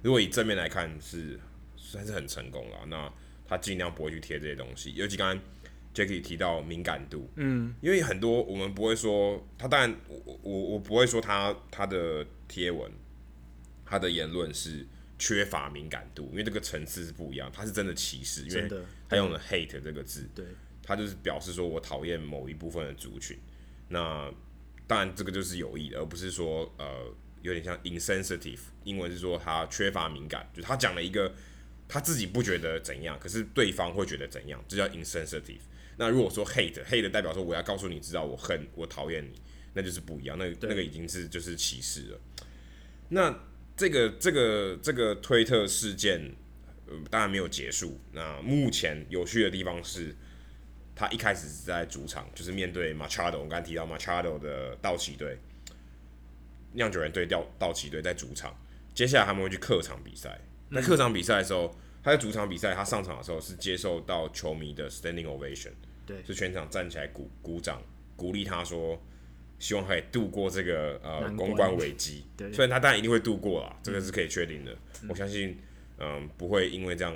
如果以正面来看是算是很成功了。那他尽量不会去贴这些东西，尤其刚刚。Jacky 提到敏感度，嗯，因为很多我们不会说他，当然我我我不会说他他的贴文，他的言论是缺乏敏感度，因为这个层次是不一样，他是真的歧视，因为他用了 hate 这个字，对，他就是表示说我讨厌某一部分的族群，那当然这个就是有意的，而不是说呃有点像 insensitive，英文是说他缺乏敏感，就是他讲了一个他自己不觉得怎样，可是对方会觉得怎样，这叫 insensitive。那如果说 hate hate 代表说我要告诉你知道我恨我讨厌你，那就是不一样，那那个已经是就是歧视了。那这个这个这个推特事件，呃，当然没有结束。那目前有趣的地方是，他一开始是在主场，就是面对 Machado，我刚才提到 Machado 的道奇队，酿酒人队掉道奇队在主场，接下来他们会去客场比赛。那客场比赛的时候，他在主场比赛，他上场的时候是接受到球迷的 standing ovation。对，是全场站起来鼓鼓掌，鼓励他说，希望可以度过这个呃公关危机。对，虽然他当然一定会度过啦，这个是可以确定的。嗯、我相信，嗯、呃，不会因为这样，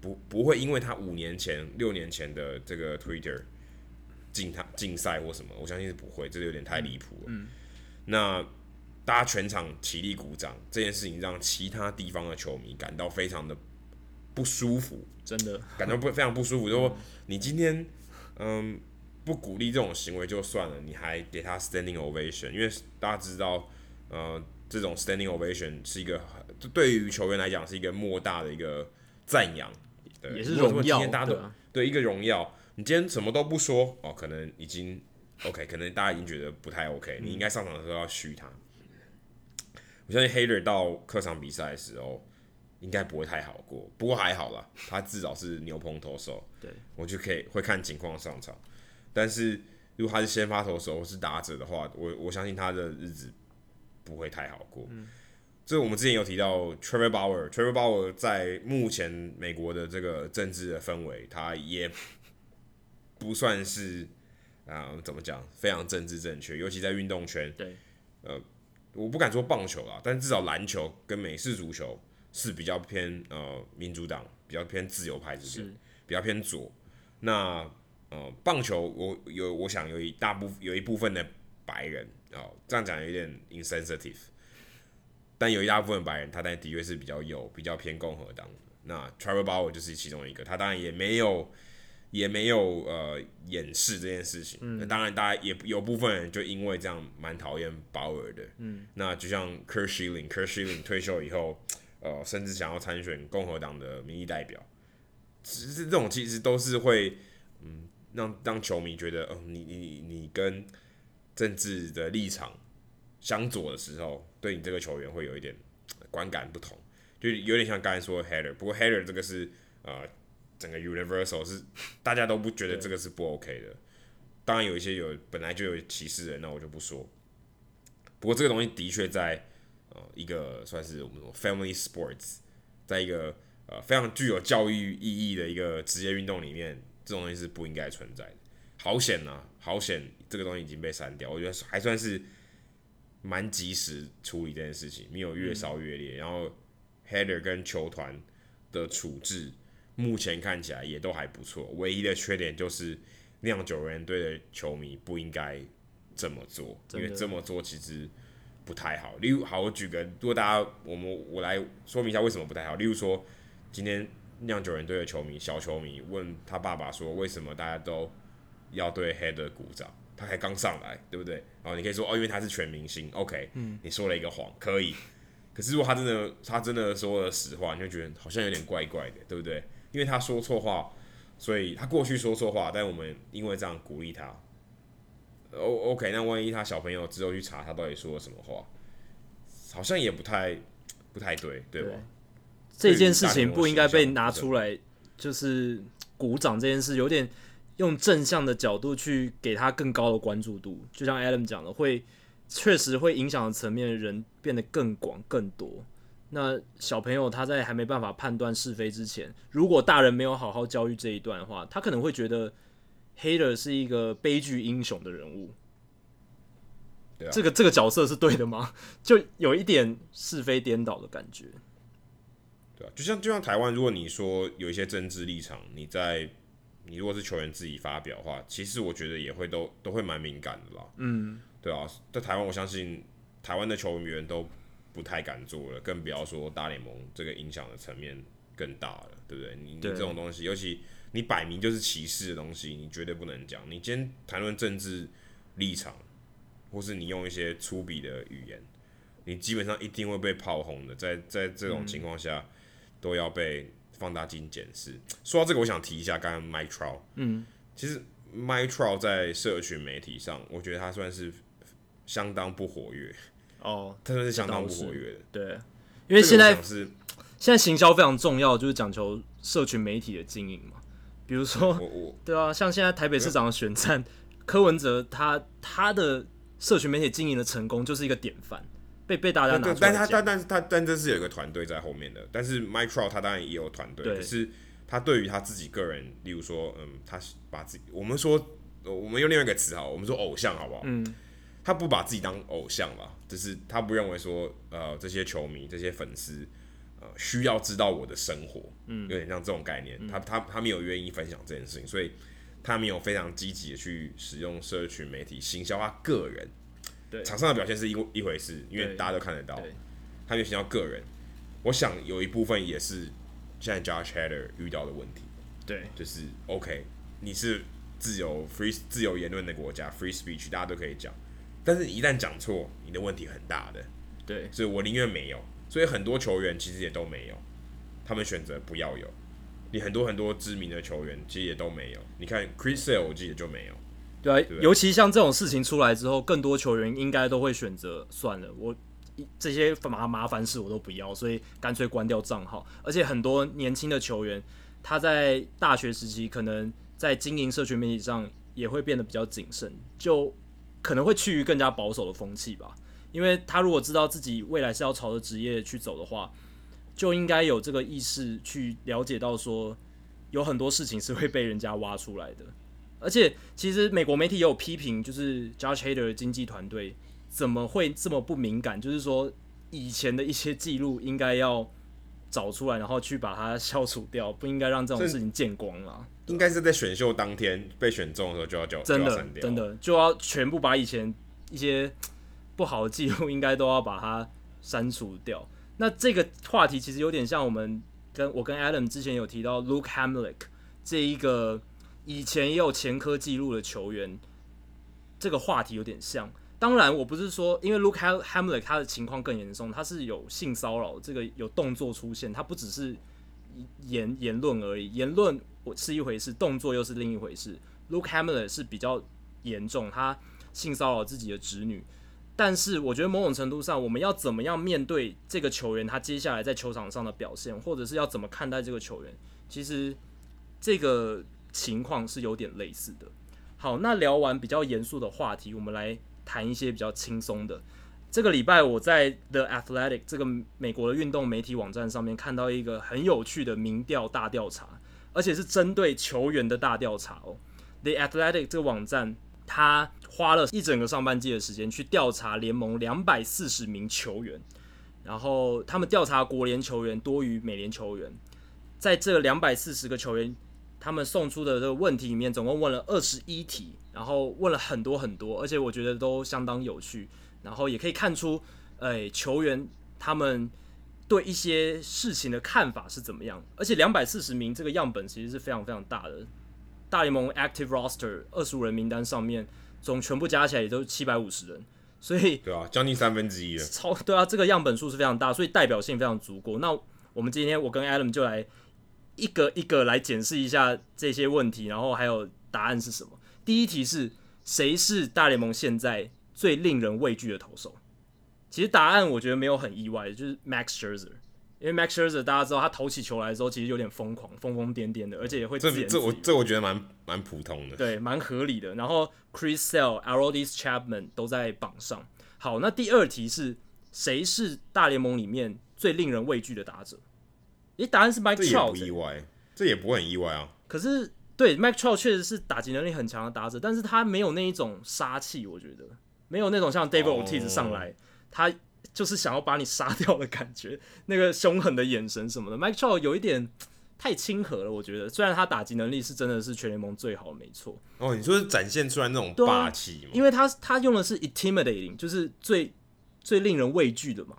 不不会因为他五年前、六年前的这个 Twitter 禁他禁赛或什么，我相信是不会，这个有点太离谱了。嗯，那大家全场起立鼓掌这件事情，让其他地方的球迷感到非常的。不舒服，真的感到不非常不舒服。就说你今天，嗯，不鼓励这种行为就算了，你还给他 standing ovation，因为大家知道，呃，这种 standing ovation 是一个对于球员来讲是一个莫大的一个赞扬，对，也是荣耀，大家都对，一个荣耀。你今天什么都不说哦，可能已经 OK，可能大家已经觉得不太 OK，你应该上场的时候要嘘他。我相信 Hater 到客场比赛的时候。应该不会太好过，不过还好啦，他至少是牛棚投手，对，我就可以会看情况上场。但是如果他是先发投手或是打者的话，我我相信他的日子不会太好过。嗯，这我们之前有提到 Trevor Bauer，Trevor Bauer 在目前美国的这个政治的氛围，他也不算是啊、呃、怎么讲非常政治正确，尤其在运动圈。对，呃，我不敢说棒球啦，但至少篮球跟美式足球。是比较偏呃民主党，比较偏自由派这边，是比较偏左。那呃棒球我有我想有一大部有一部分的白人哦、呃，这样讲有点 insensitive，但有一大部分白人他但的确是比较右，比较偏共和党。那 Trevor Bauer 就是其中一个，他当然也没有也没有呃掩饰这件事情。嗯，那当然大家也有部分人就因为这样蛮讨厌 Bauer 的。嗯，那就像 Schilling 退休以后，呃，甚至想要参选共和党的民意代表。其实这种其实都是会嗯让让球迷觉得，嗯、呃，你你你跟政治的立场相左的时候，对你这个球员会有一点观感不同。就有点像刚才说的 Hader，不过 Hader 这个是呃整个 Universal 是大家都不觉得这个是不 OK 的。当然有一些有本来就有歧视的人，那我就不说。不过这个东西的确在呃一个算是我们说 Family Sports，在一个呃非常具有教育意义的一个职业运动里面，这种东西是不应该存在的。好险啊，好险这个东西已经被删掉，我觉得还算是蛮及时处理这件事情，没有越烧越烈，嗯、然后。header 跟球团的处置，目前看起来也都还不错。唯一的缺点就是酿酒人队的球迷不应该这么做，因为这么做其实不太好。例如，好，我举个，如果大家我们我来说明一下为什么不太好。例如说，今天酿酒人队的球迷小球迷问他爸爸说，为什么大家都要对 Head 鼓掌？他才刚上来，对不对？然后你可以说哦，因为他是全明星。OK，嗯，你说了一个谎，可以。可是如果他真的他真的说了实话，你就觉得好像有点怪怪的，对不对？因为他说错话，所以他过去说错话，但我们因为这样鼓励他。O OK，那万一他小朋友之后去查他到底说了什么话，好像也不太不太对，对吧？对，这件事情不应该被拿出来，就是鼓掌这件事，有点用正向的角度去给他更高的关注度，就像 Adam 讲的会。确实会影响的层面的人变得更广更多。那小朋友他在还没办法判断是非之前，如果大人没有好好教育这一段的话，他可能会觉得 Hader 是一个悲剧英雄的人物。对啊。这个这个角色是对的吗？就有一点是非颠倒的感觉。对啊，就像就像台湾，如果你说有一些政治立场，你在你如果是球员自己发表的话，其实我觉得也会都都会蛮敏感的啦。嗯。对啊，在台湾，我相信台湾的球员都不太敢做了，更不要说大联盟这个影响的层面更大了，对不对？你你这种东西，尤其你摆明就是歧视的东西，你绝对不能讲。你今天谈论政治立场，或是你用一些粗鄙的语言，你基本上一定会被炮轰的。在在这种情况下，嗯、都要被放大镜检视。说到这个，我想提一下刚刚 Trout，嗯，其实 Trout 在社群媒体上，我觉得他算是。相当不活跃哦，他算是相当不活跃的，对，因为现在是现在行销非常重要，就是讲求社群媒体的经营嘛。比如说，对啊，像现在台北市长的选战，柯文哲他他的社群媒体经营的成功就是一个典范，被被大家拿出来。但他但但是他但这是有一个团队在后面的，但是 Trout 他当然也有团队，可是他对于他自己个人，例如说，嗯，他把自己，我们说，我们用另外一个词啊，我们说偶像好不好？嗯。他不把自己当偶像吧，就是他不认为说，呃，这些球迷、这些粉丝，呃，需要知道我的生活，嗯，有点像这种概念。嗯、他他他没有愿意分享这件事情，所以他没有非常积极的去使用社群媒体行销他个人。对，场上的表现是一一回事，因为大家都看得到。他没有行销个人，我想有一部分也是现在 Josh Hader 遇到的问题。对，就是 OK，你是自由 free 自由言论的国家，free speech，大家都可以讲。但是，一旦讲错，你的问题很大的。对，所以我宁愿没有。所以很多球员其实也都没有，他们选择不要有。你很多很多知名的球员其实也都没有。你看 Chris Sale，我记得就没有。对啊，尤其像这种事情出来之后，更多球员应该都会选择算了，我这些麻麻烦事我都不要，所以干脆关掉账号。而且很多年轻的球员，他在大学时期可能在经营社群媒体上也会变得比较谨慎，就。可能会趋于更加保守的风气吧，因为他如果知道自己未来是要朝着职业去走的话，就应该有这个意识去了解到说，有很多事情是会被人家挖出来的。而且，其实美国媒体也有批评，就是 Judge Hader 的经纪团队怎么会这么不敏感？就是说，以前的一些记录应该要找出来，然后去把它消除掉，不应该让这种事情见光了。应该是在选秀当天被选中的时候就要叫，真的真的就要全部把以前一些不好的记录，应该都要把它删除掉。那这个话题其实有点像我们跟我跟 Adam 之前有提到 Luke Hamlick 这一个以前也有前科记录的球员，这个话题有点像。当然，我不是说因为 Luke Hamlick 他的情况更严重，他是有性骚扰，这个有动作出现，他不只是言言论而已，言论我是一回事，动作又是另一回事。Luke Hamlick 是比较严重，他性骚扰自己的侄女。但是我觉得某种程度上，我们要怎么样面对这个球员他接下来在球场上的表现，或者是要怎么看待这个球员，其实这个情况是有点类似的。好，那聊完比较严肃的话题，我们来。谈一些比较轻松的。这个礼拜我在 The Athletic 这个美国的运动媒体网站上面看到一个很有趣的民调大调查，而且是针对球员的大调查哦。The Athletic 这个网站，他花了一整个上半季的时间去调查联盟两百四十名球员，然后他们调查国联球员多于美联球员，在这两百四十个球员，他们送出的这个问题里面，总共问了二十一题。然后问了很多很多，而且我觉得都相当有趣。然后也可以看出，哎，球员他们对一些事情的看法是怎么样。而且两百四十名这个样本其实是非常非常大的。大联盟 Active Roster 二十五人名单上面，总全部加起来也都七百五十人，所以对啊，将近三分之一了。超对啊，这个样本数是非常大，所以代表性非常足够。那我们今天我跟 Adam 就来一个一个来检视一下这些问题，然后还有答案是什么。第一题是谁是大联盟现在最令人畏惧的投手？其实答案我觉得没有很意外，就是 Max Scherzer，因为 Max Scherzer 大家知道他投起球来的时候其实有点疯狂、疯疯癫癫的，而且也会自言自语。这这我这我觉得蛮蛮普通的，对，蛮合理的。然后 Chris Sale、Aroldis Chapman 都在榜上。好，那第二题是谁是大联盟里面最令人畏惧的打者？诶，答案是 Mike Trout，这也不意外，这也不会很意外啊。可是。对，Mike Trout 确实是打击能力很强的打者，但是他没有那一种杀气，我觉得没有那种像 David Ortiz 上来，oh. 他就是想要把你杀掉的感觉，那个凶狠的眼神什么的。Mike Trout 有一点太亲和了，我觉得，虽然他打击能力是真的是全联盟最好的，没错。哦，你说是展现出来那种霸气吗？因为他他用的是 intimidating，就是最最令人畏惧的嘛，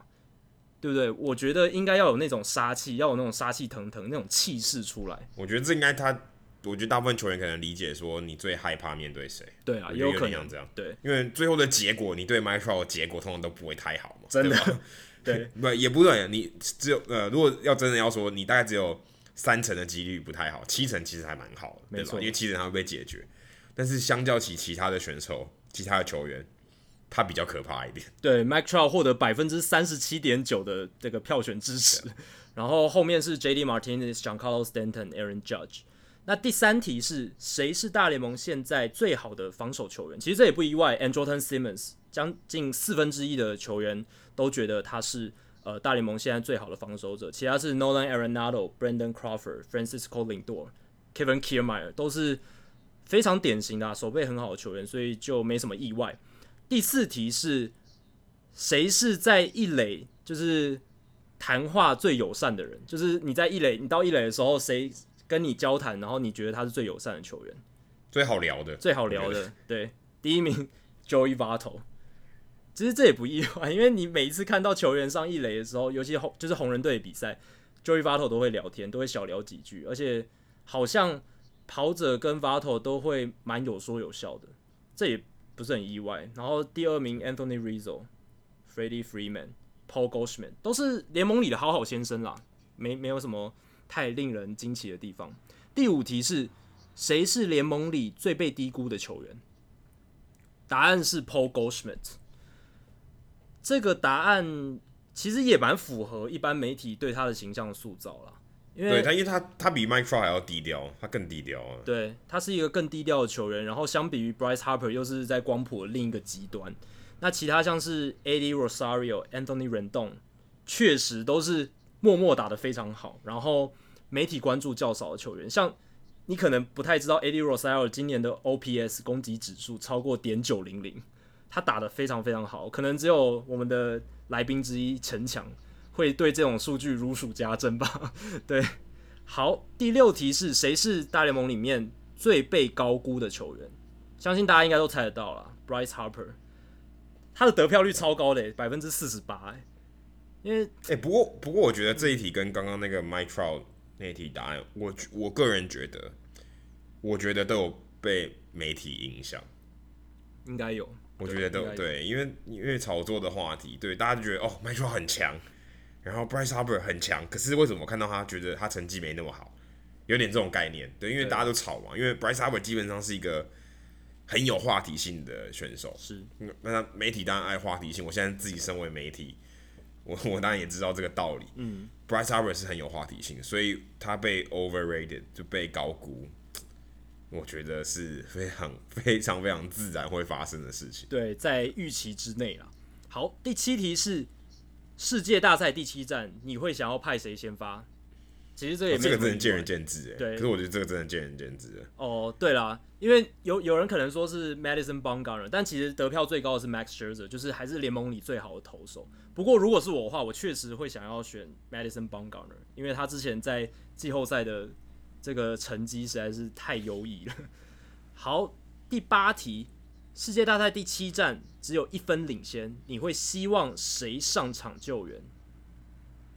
对不对？我觉得应该要有那种杀气，要有那种杀气腾腾那种气势出来。我觉得这应该他。我觉得大部分球员可能理解说，你最害怕面对谁？对啊，也有可能这样。对，因为最后的结果，你对 Mike Trout 的结果通常都不会太好嘛。真的，对，不也不对。你只有呃，如果要真的要说，你大概只有三成的几率不太好，七成其实还蛮好的，对吧？因为七成他会被解决。但是相较起其他的选手、其他的球员，他比较可怕一点。对，Mike Trout 获得百分之三十七点九的这个票选支持，然后后面是 JD Martinez、Giancarlo Stanton、Aaron Judge。那第三题是谁是大联盟现在最好的防守球员？其实这也不意外，Andrelton Simmons 将近四分之一的球员都觉得他是呃大联盟现在最好的防守者。其他是 Nolan Arenado、Brandon Crawford、Francisco Lindor、Kevin Kiermaier 都是非常典型的、啊、守备很好的球员，所以就没什么意外。第四题是谁是在一垒就是谈话最友善的人？就是你在一垒，你到一垒的时候谁？跟你交谈，然后你觉得他是最友善的球员，最好聊的，最好聊的，对，第一名 Joey Votto。其实这也不意外，因为你每一次看到球员上一垒的时候，尤其红就是红人队的比赛，Joey Votto 都会聊天，都会小聊几句，而且好像跑者跟 Votto 都会蛮有说有笑的，这也不是很意外。然后第二名 Anthony Rizzo、Freddie Freeman、Paul Goldschmidt 都是联盟里的好好先生啦，没没有什么。太令人惊奇的地方。第五题是谁是联盟里最被低估的球员？答案是 Paul Goldschmidt。这个答案其实也蛮符合一般媒体对他的形象塑造啦。因为他，因为他他比 Mike Trout 还要低调，他更低调啊。对，他是一个更低调的球员。然后相比于 Bryce Harper，又是在光谱的另一个极端。那其他像是 Eddie Rosario、Anthony Rendon，确实都是。默默打得非常好，然后媒体关注较少的球员，像你可能不太知道，Eddie Rosario 今年的 OPS 攻击指数超过点九零零，他打得非常非常好，可能只有我们的来宾之一陈强会对这种数据如数家珍吧。对，好，第六题是谁是大联盟里面最被高估的球员？相信大家应该都猜得到了，Bryce Harper，他的得票率超高的，百分之四十八，因为哎、欸，不过不过，我觉得这一题跟刚刚那个 Mike Trout 那一题答案，我我个人觉得，我觉得都有被媒体影响，应该有，我觉得都有对，因为因为炒作的话题，对大家就觉得哦，Mike Trout 很强，然后 Bryce Harper 很强，可是为什么我看到他觉得他成绩没那么好？有点这种概念，对，因为大家都吵嘛，因为 Bryce Harper 基本上是一个很有话题性的选手，是，那他媒体当然爱话题性，我现在自己身为媒体。我 我当然也知道这个道理。嗯，Bryce Harper 是很有话题性，所以他被 overrated 就被高估，我觉得是非常 非常非常自然会发生的事情。对，在预期之内啦。好，第七题是世界大赛第七站，你会想要派谁先发？其实这也这个真的见仁见智哎。对，可是我觉得这个真的见仁见智。哦，对啦，因为有有人可能说是 Madison Bumgarner，但其实得票最高的是 Max Scherzer，就是还是联盟里最好的投手。不过如果是我的话，我确实会想要选 Madison Bumgarner，因为他之前在季后赛的这个成绩实在是太优异了。好，第八题，世界大赛第七战只有一分领先，你会希望谁上场救援？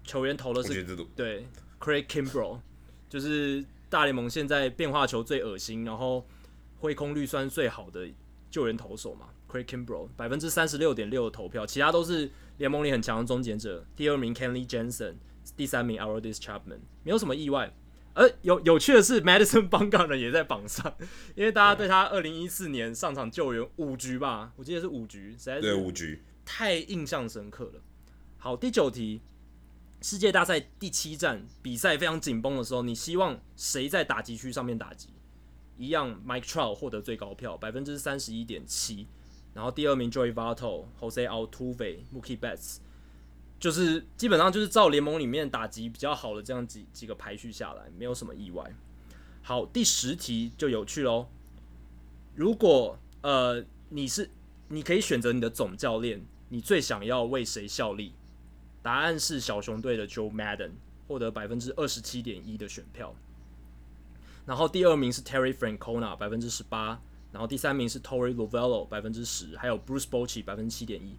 球员投的是对。Craig Kimbrel 就是大联盟现在变化球最恶心，然后挥空率算最好的救援投手嘛。Craig Kimbrel 百分之三十六点六的投票，其他都是联盟里很强的终结者。第二名 Kenley Jensen，第三名 Aroldis Chapman，没有什么意外。而有有趣的是，Madison Bumgarner 也在榜上，因为大家对他二零一四年上场救援五局吧，我记得是五局，实在是五局太印象深刻了。好，第九题。世界大赛第七站比赛非常紧绷的时候，你希望谁在打击区上面打击？一样，Mike Trout 获得最高票，百分之三十一点七。然后第二名 Joey Votto、Jose Altuve、Mookie Betts，就是基本上就是照联盟里面打击比较好的这样几几个排序下来，没有什么意外。好，第十题就有趣喽。如果呃你是你可以选择你的总教练，你最想要为谁效力？答案是小熊队的 Joe Madden 获得百分之二十七点一的选票，然后第二名是 Terry Francona 百分之十八，然后第三名是 Torey Lovello 百分之十，还有 Bruce Bochy 百分之七点一。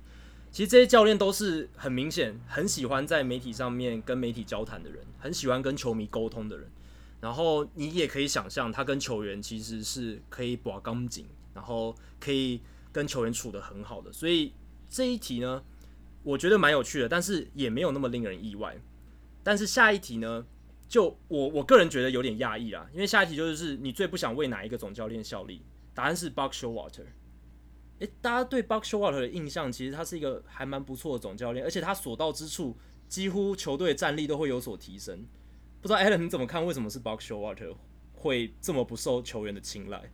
其实这些教练都是很明显很喜欢在媒体上面跟媒体交谈的人，很喜欢跟球迷沟通的人。然后你也可以想象，他跟球员其实是可以把钢紧，然后可以跟球员处得很好的。所以这一题呢，我觉得蛮有趣的，但是也没有那么令人意外。但是下一题呢，就我我个人觉得有点讶异啦，因为下一题就是你最不想为哪一个总教练效力？答案是 Buck Showalter。诶，大家对 Buck Showalter 的印象其实他是一个还蛮不错的总教练，而且他所到之处几乎球队战力都会有所提升。不知道 Alan 你怎么看？为什么是 Buck Showalter 会这么不受球员的青睐？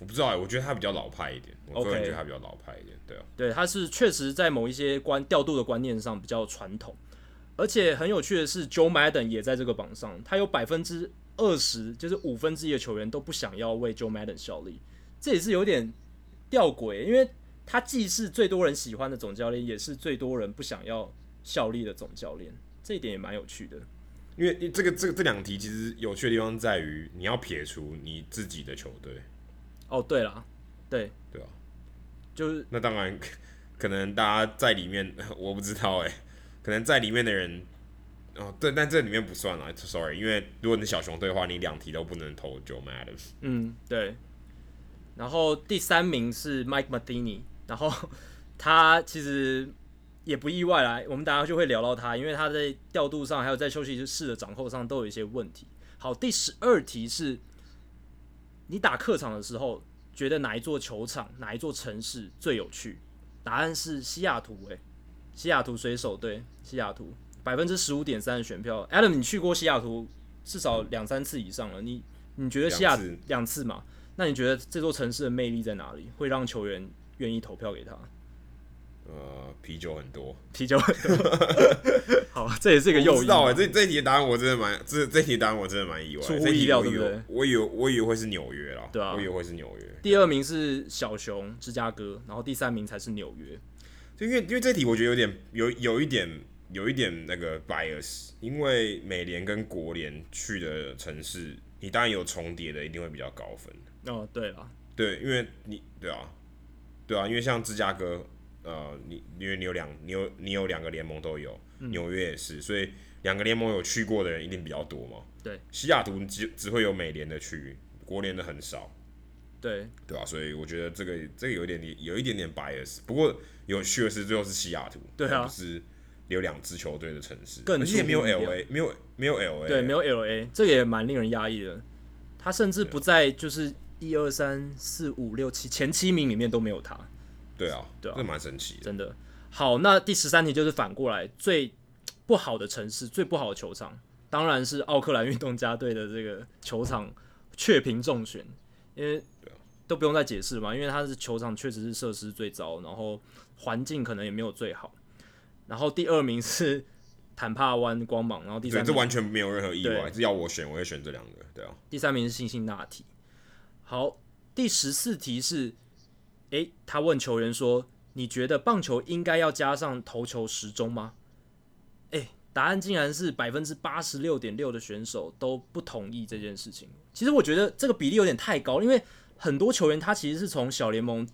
我不知道哎，我觉得他比较老派一点。我个人觉得他比较老派一点，对啊。对，他是确实在某一些观调度的观念上比较传统，而且很有趣的是，Joe Madden 也在这个榜上，他有百分之二十，就是五分之一的球员都不想要为 Joe Madden 效力，这也是有点吊诡，因为他既是最多人喜欢的总教练，也是最多人不想要效力的总教练，这一点也蛮有趣的。因为这个这个这两题其实有趣的地方在于，你要撇除你自己的球队。哦，对了，对对啊，就是那当然，可能大家在里面，我不知道哎，可能在里面的人，哦，对，但这里面不算了，sorry，因为如果你是小熊队的话，你两题都不能投 Joe Maddon。嗯，对。然后第三名是 Mike Matheny，然后 他其实也不意外啦，我们等下就会聊到他，因为他在调度上还有在休息室的掌控上都有一些问题。好，第十二题是。你打客场的时候，觉得哪一座球场、哪一座城市最有趣？答案是西雅图，诶，西雅图水手队，西雅图百分之十五点三的选票。Adam，你去过西雅图至少两三次以上了，你你觉得西雅图两次嘛？那你觉得这座城市的魅力在哪里？会让球员愿意投票给他？呃，啤酒很多，啤酒很多。好，这也是一个诱因。我知道哎，这这题的答案我真的蛮，这这题答案我真的蛮意外，出乎意料，对不对？我以为我以为会是纽约啦，对啊，我以为会是纽约。第二名是小熊、芝加哥，然后第三名才是纽约。就因为因为这题我觉得有点有有一点有一点那个 bias，因为美联跟国联去的城市，你当然有重叠的，一定会比较高分。哦，对啊，对，因为你对啊，对啊，因为像芝加哥。呃，你因为你有两，你有你有两个联盟都有，纽、嗯、约也是，所以两个联盟有去过的人一定比较多嘛。对，西雅图只只会有美联的区域，国联的很少。对，对吧、啊？所以我觉得这个这个有一点点有一点点 bias，不过有趣的是最后是西雅图，对啊，不是有两支球队的城市，更而且没有 LA，没有没有 LA，对，没有 LA，这个也蛮令人压抑的。他甚至不在就是一二三四五六七前七名里面都没有他。对啊，对啊，这蛮神奇的，真的。好，那第十三题就是反过来，最不好的城市，最不好的球场，当然是奥克兰运动家队的这个球场雀屏中选，因为。都不用再解释嘛，因为他是球场确实是设施最糟，然后环境可能也没有最好。然后第二名是坦帕湾光芒，然后第三名这完全没有任何意外，是要我选，我会选这两个，对啊。第三名是辛辛那提。好，第十四题是，诶，他问球员说：“你觉得棒球应该要加上投球时钟吗？”诶，答案竟然是百分之八十六点六的选手都不同意这件事情。其实我觉得这个比例有点太高，因为。很多球员他其实是从小联盟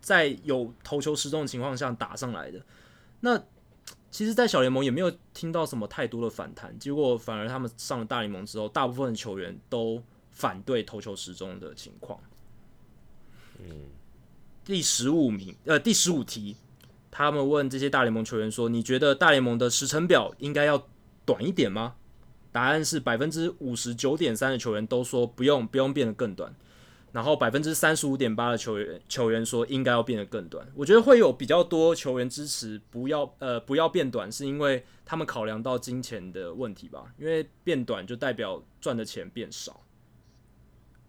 在有投球时钟的情况下打上来的，那其实，在小联盟也没有听到什么太多的反弹，结果反而他们上了大联盟之后，大部分的球员都反对投球时钟的情况。嗯，第十五名，呃，第十五题，他们问这些大联盟球员说：“你觉得大联盟的时程表应该要短一点吗？”答案是百分之五十九点三的球员都说不用，不用变得更短。然后百分之三十五点八的球员球员说应该要变得更短，我觉得会有比较多球员支持不要呃不要变短，是因为他们考量到金钱的问题吧？因为变短就代表赚的钱变少，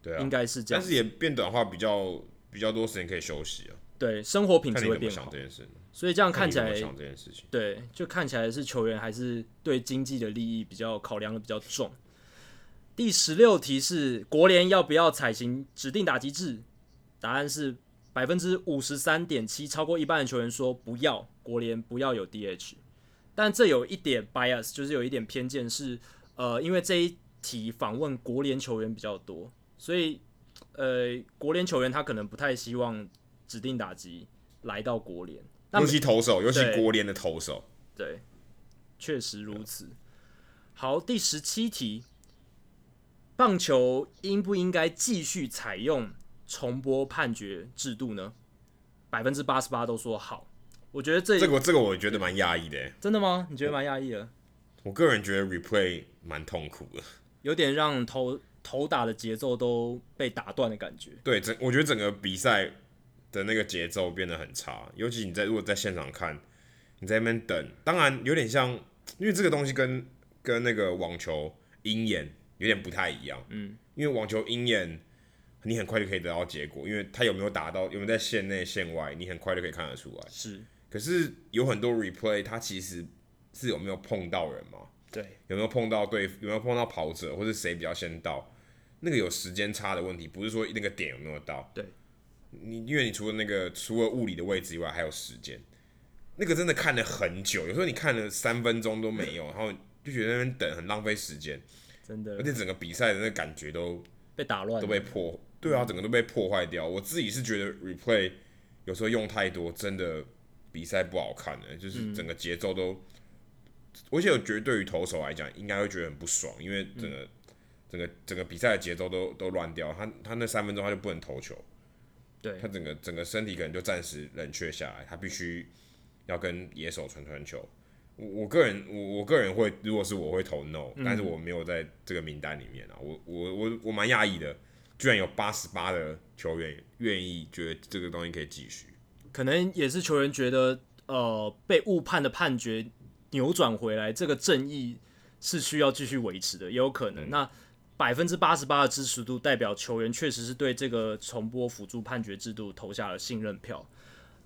对啊，应该是这样。但是也变短的话，比较比较多时间可以休息啊。对，生活品质会变好。这件事，所以这样看起来，想这件事情，对，就看起来是球员还是对经济的利益比较考量的比较重。第十六题是国联要不要采行指定打击制？答案是百分之五十三点七，超过一半的球员说不要，国联不要有 DH。但这有一点 bias，就是有一点偏见是，呃，因为这一题访问国联球员比较多，所以呃，国联球员他可能不太希望指定打击来到国联，尤其投手，尤其国联的投手，对，确实如此。好，第十七题。棒球应不应该继续采用重播判决制度呢？百分之八十八都说好。我觉得这这个这个我觉得蛮压抑的。真的吗？你觉得蛮压抑的？我个人觉得 replay 蛮痛苦的，有点让投投打的节奏都被打断的感觉。对，整我觉得整个比赛的那个节奏变得很差，尤其你在如果在现场看，你在那边等，当然有点像，因为这个东西跟跟那个网球鹰眼。有点不太一样，嗯，因为网球鹰眼，你很快就可以得到结果，因为他有没有打到，有没有在线内线外，你很快就可以看得出来。是，可是有很多 replay，它其实是有没有碰到人嘛？对，有没有碰到对，有没有碰到跑者，或者谁比较先到？那个有时间差的问题，不是说那个点有没有到。对，你因为你除了那个除了物理的位置以外，还有时间，那个真的看了很久，有时候你看了三分钟都没有，然后就觉得那边等很浪费时间。真的，而且整个比赛的那个感觉都被打乱，都被破，对啊，整个都被破坏掉。我自己是觉得 replay 有时候用太多，真的比赛不好看的，就是整个节奏都，而且我觉得对于投手来讲，应该会觉得很不爽，因为整个、嗯、整个整个比赛的节奏都都乱掉，他他那三分钟他就不能投球，对，他整个整个身体可能就暂时冷却下来，他必须要跟野手传传球。我我个人我我个人会，如果是我会投 no，但是我没有在这个名单里面啊。我我我我蛮讶异的，居然有八十八的球员愿意觉得这个东西可以继续。可能也是球员觉得，呃，被误判的判决扭转回来，这个正义是需要继续维持的，也有可能。嗯、那百分之八十八的支持度，代表球员确实是对这个重播辅助判决制度投下了信任票。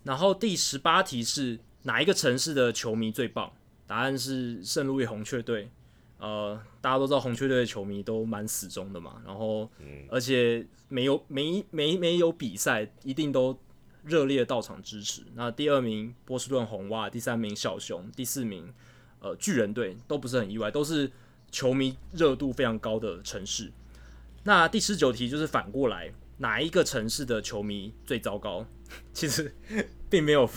然后第十八题是。哪一个城市的球迷最棒？答案是圣路易红雀队。呃，大家都知道红雀队的球迷都蛮死忠的嘛，然后，而且没有没没没有比赛，一定都热烈到场支持。那第二名波士顿红袜，第三名小熊，第四名呃巨人队都不是很意外，都是球迷热度非常高的城市。那第十九题就是反过来，哪一个城市的球迷最糟糕？其实并没有。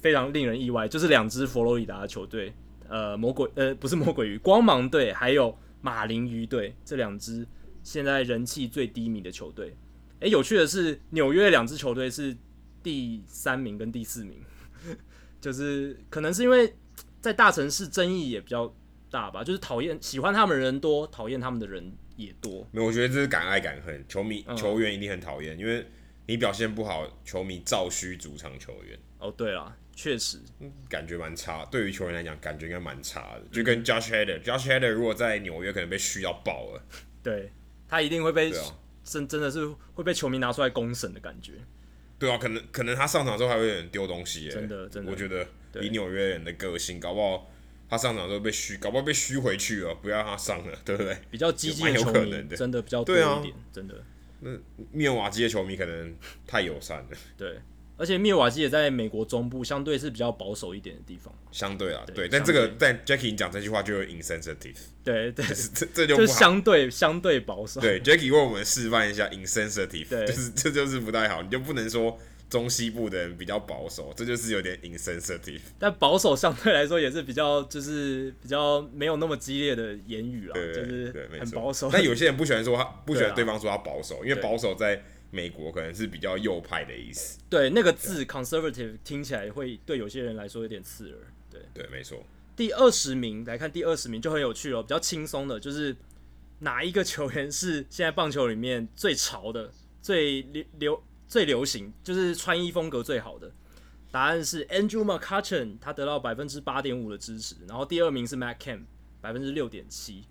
非常令人意外，就是两支佛罗里达的球队，呃，魔鬼呃不是魔鬼鱼，光芒队还有马林鱼队这两支现在人气最低迷的球队。诶、欸，有趣的是，纽约两支球队是第三名跟第四名，就是可能是因为在大城市争议也比较大吧，就是讨厌喜欢他们的人多，讨厌他们的人也多。没有，我觉得这是敢爱敢恨，球迷、嗯、球员一定很讨厌，因为你表现不好，球迷照需主场球员。哦，对了，确实，感觉蛮差。对于球员来讲，感觉应该蛮差的。就跟 Josh Hader，Josh Hader 如果在纽约，可能被嘘到爆了。对，他一定会被。真真的是会被球迷拿出来公审的感觉，对啊，可能可能他上场之后还会有点丢东西，真的真的，我觉得以纽约人的个性，搞不好他上场之后被嘘，搞不好被嘘回去了，不要他上了，对不对？比较激进的球迷，真的比较多一点，真的。那密尔瓦基的球迷可能太友善了，对。而且密尔瓦基也在美国中部，相对是比较保守一点的地方。相对啊，对，对但这个但 Jackie 讲这句话就有 insensitive。对对，这这。就相对相对保守。对，Jackie 为我们示范一下 insensitive，对就是这就是不太好，你就不能说中西部的人比较保守，这就是有点 insensitive。但保守相对来说也是比较就是比较没有那么激烈的言语啊，对就是很保守。但有些人不喜欢说他不喜欢 对方说他保守，因为保守在。美国可能是比较右派的意思，对那个字 conservative 听起来会对有些人来说有点刺耳。对对，没错。第二十名来看，第二十名就很有趣了，比较轻松的，就是哪一个球员是现在棒球里面最潮的、最流流最流行，就是穿衣风格最好的？答案是 Andrew McCutchen，他得到百分之八点五的支持。然后第二名是 Matt Kemp，百分之六点七。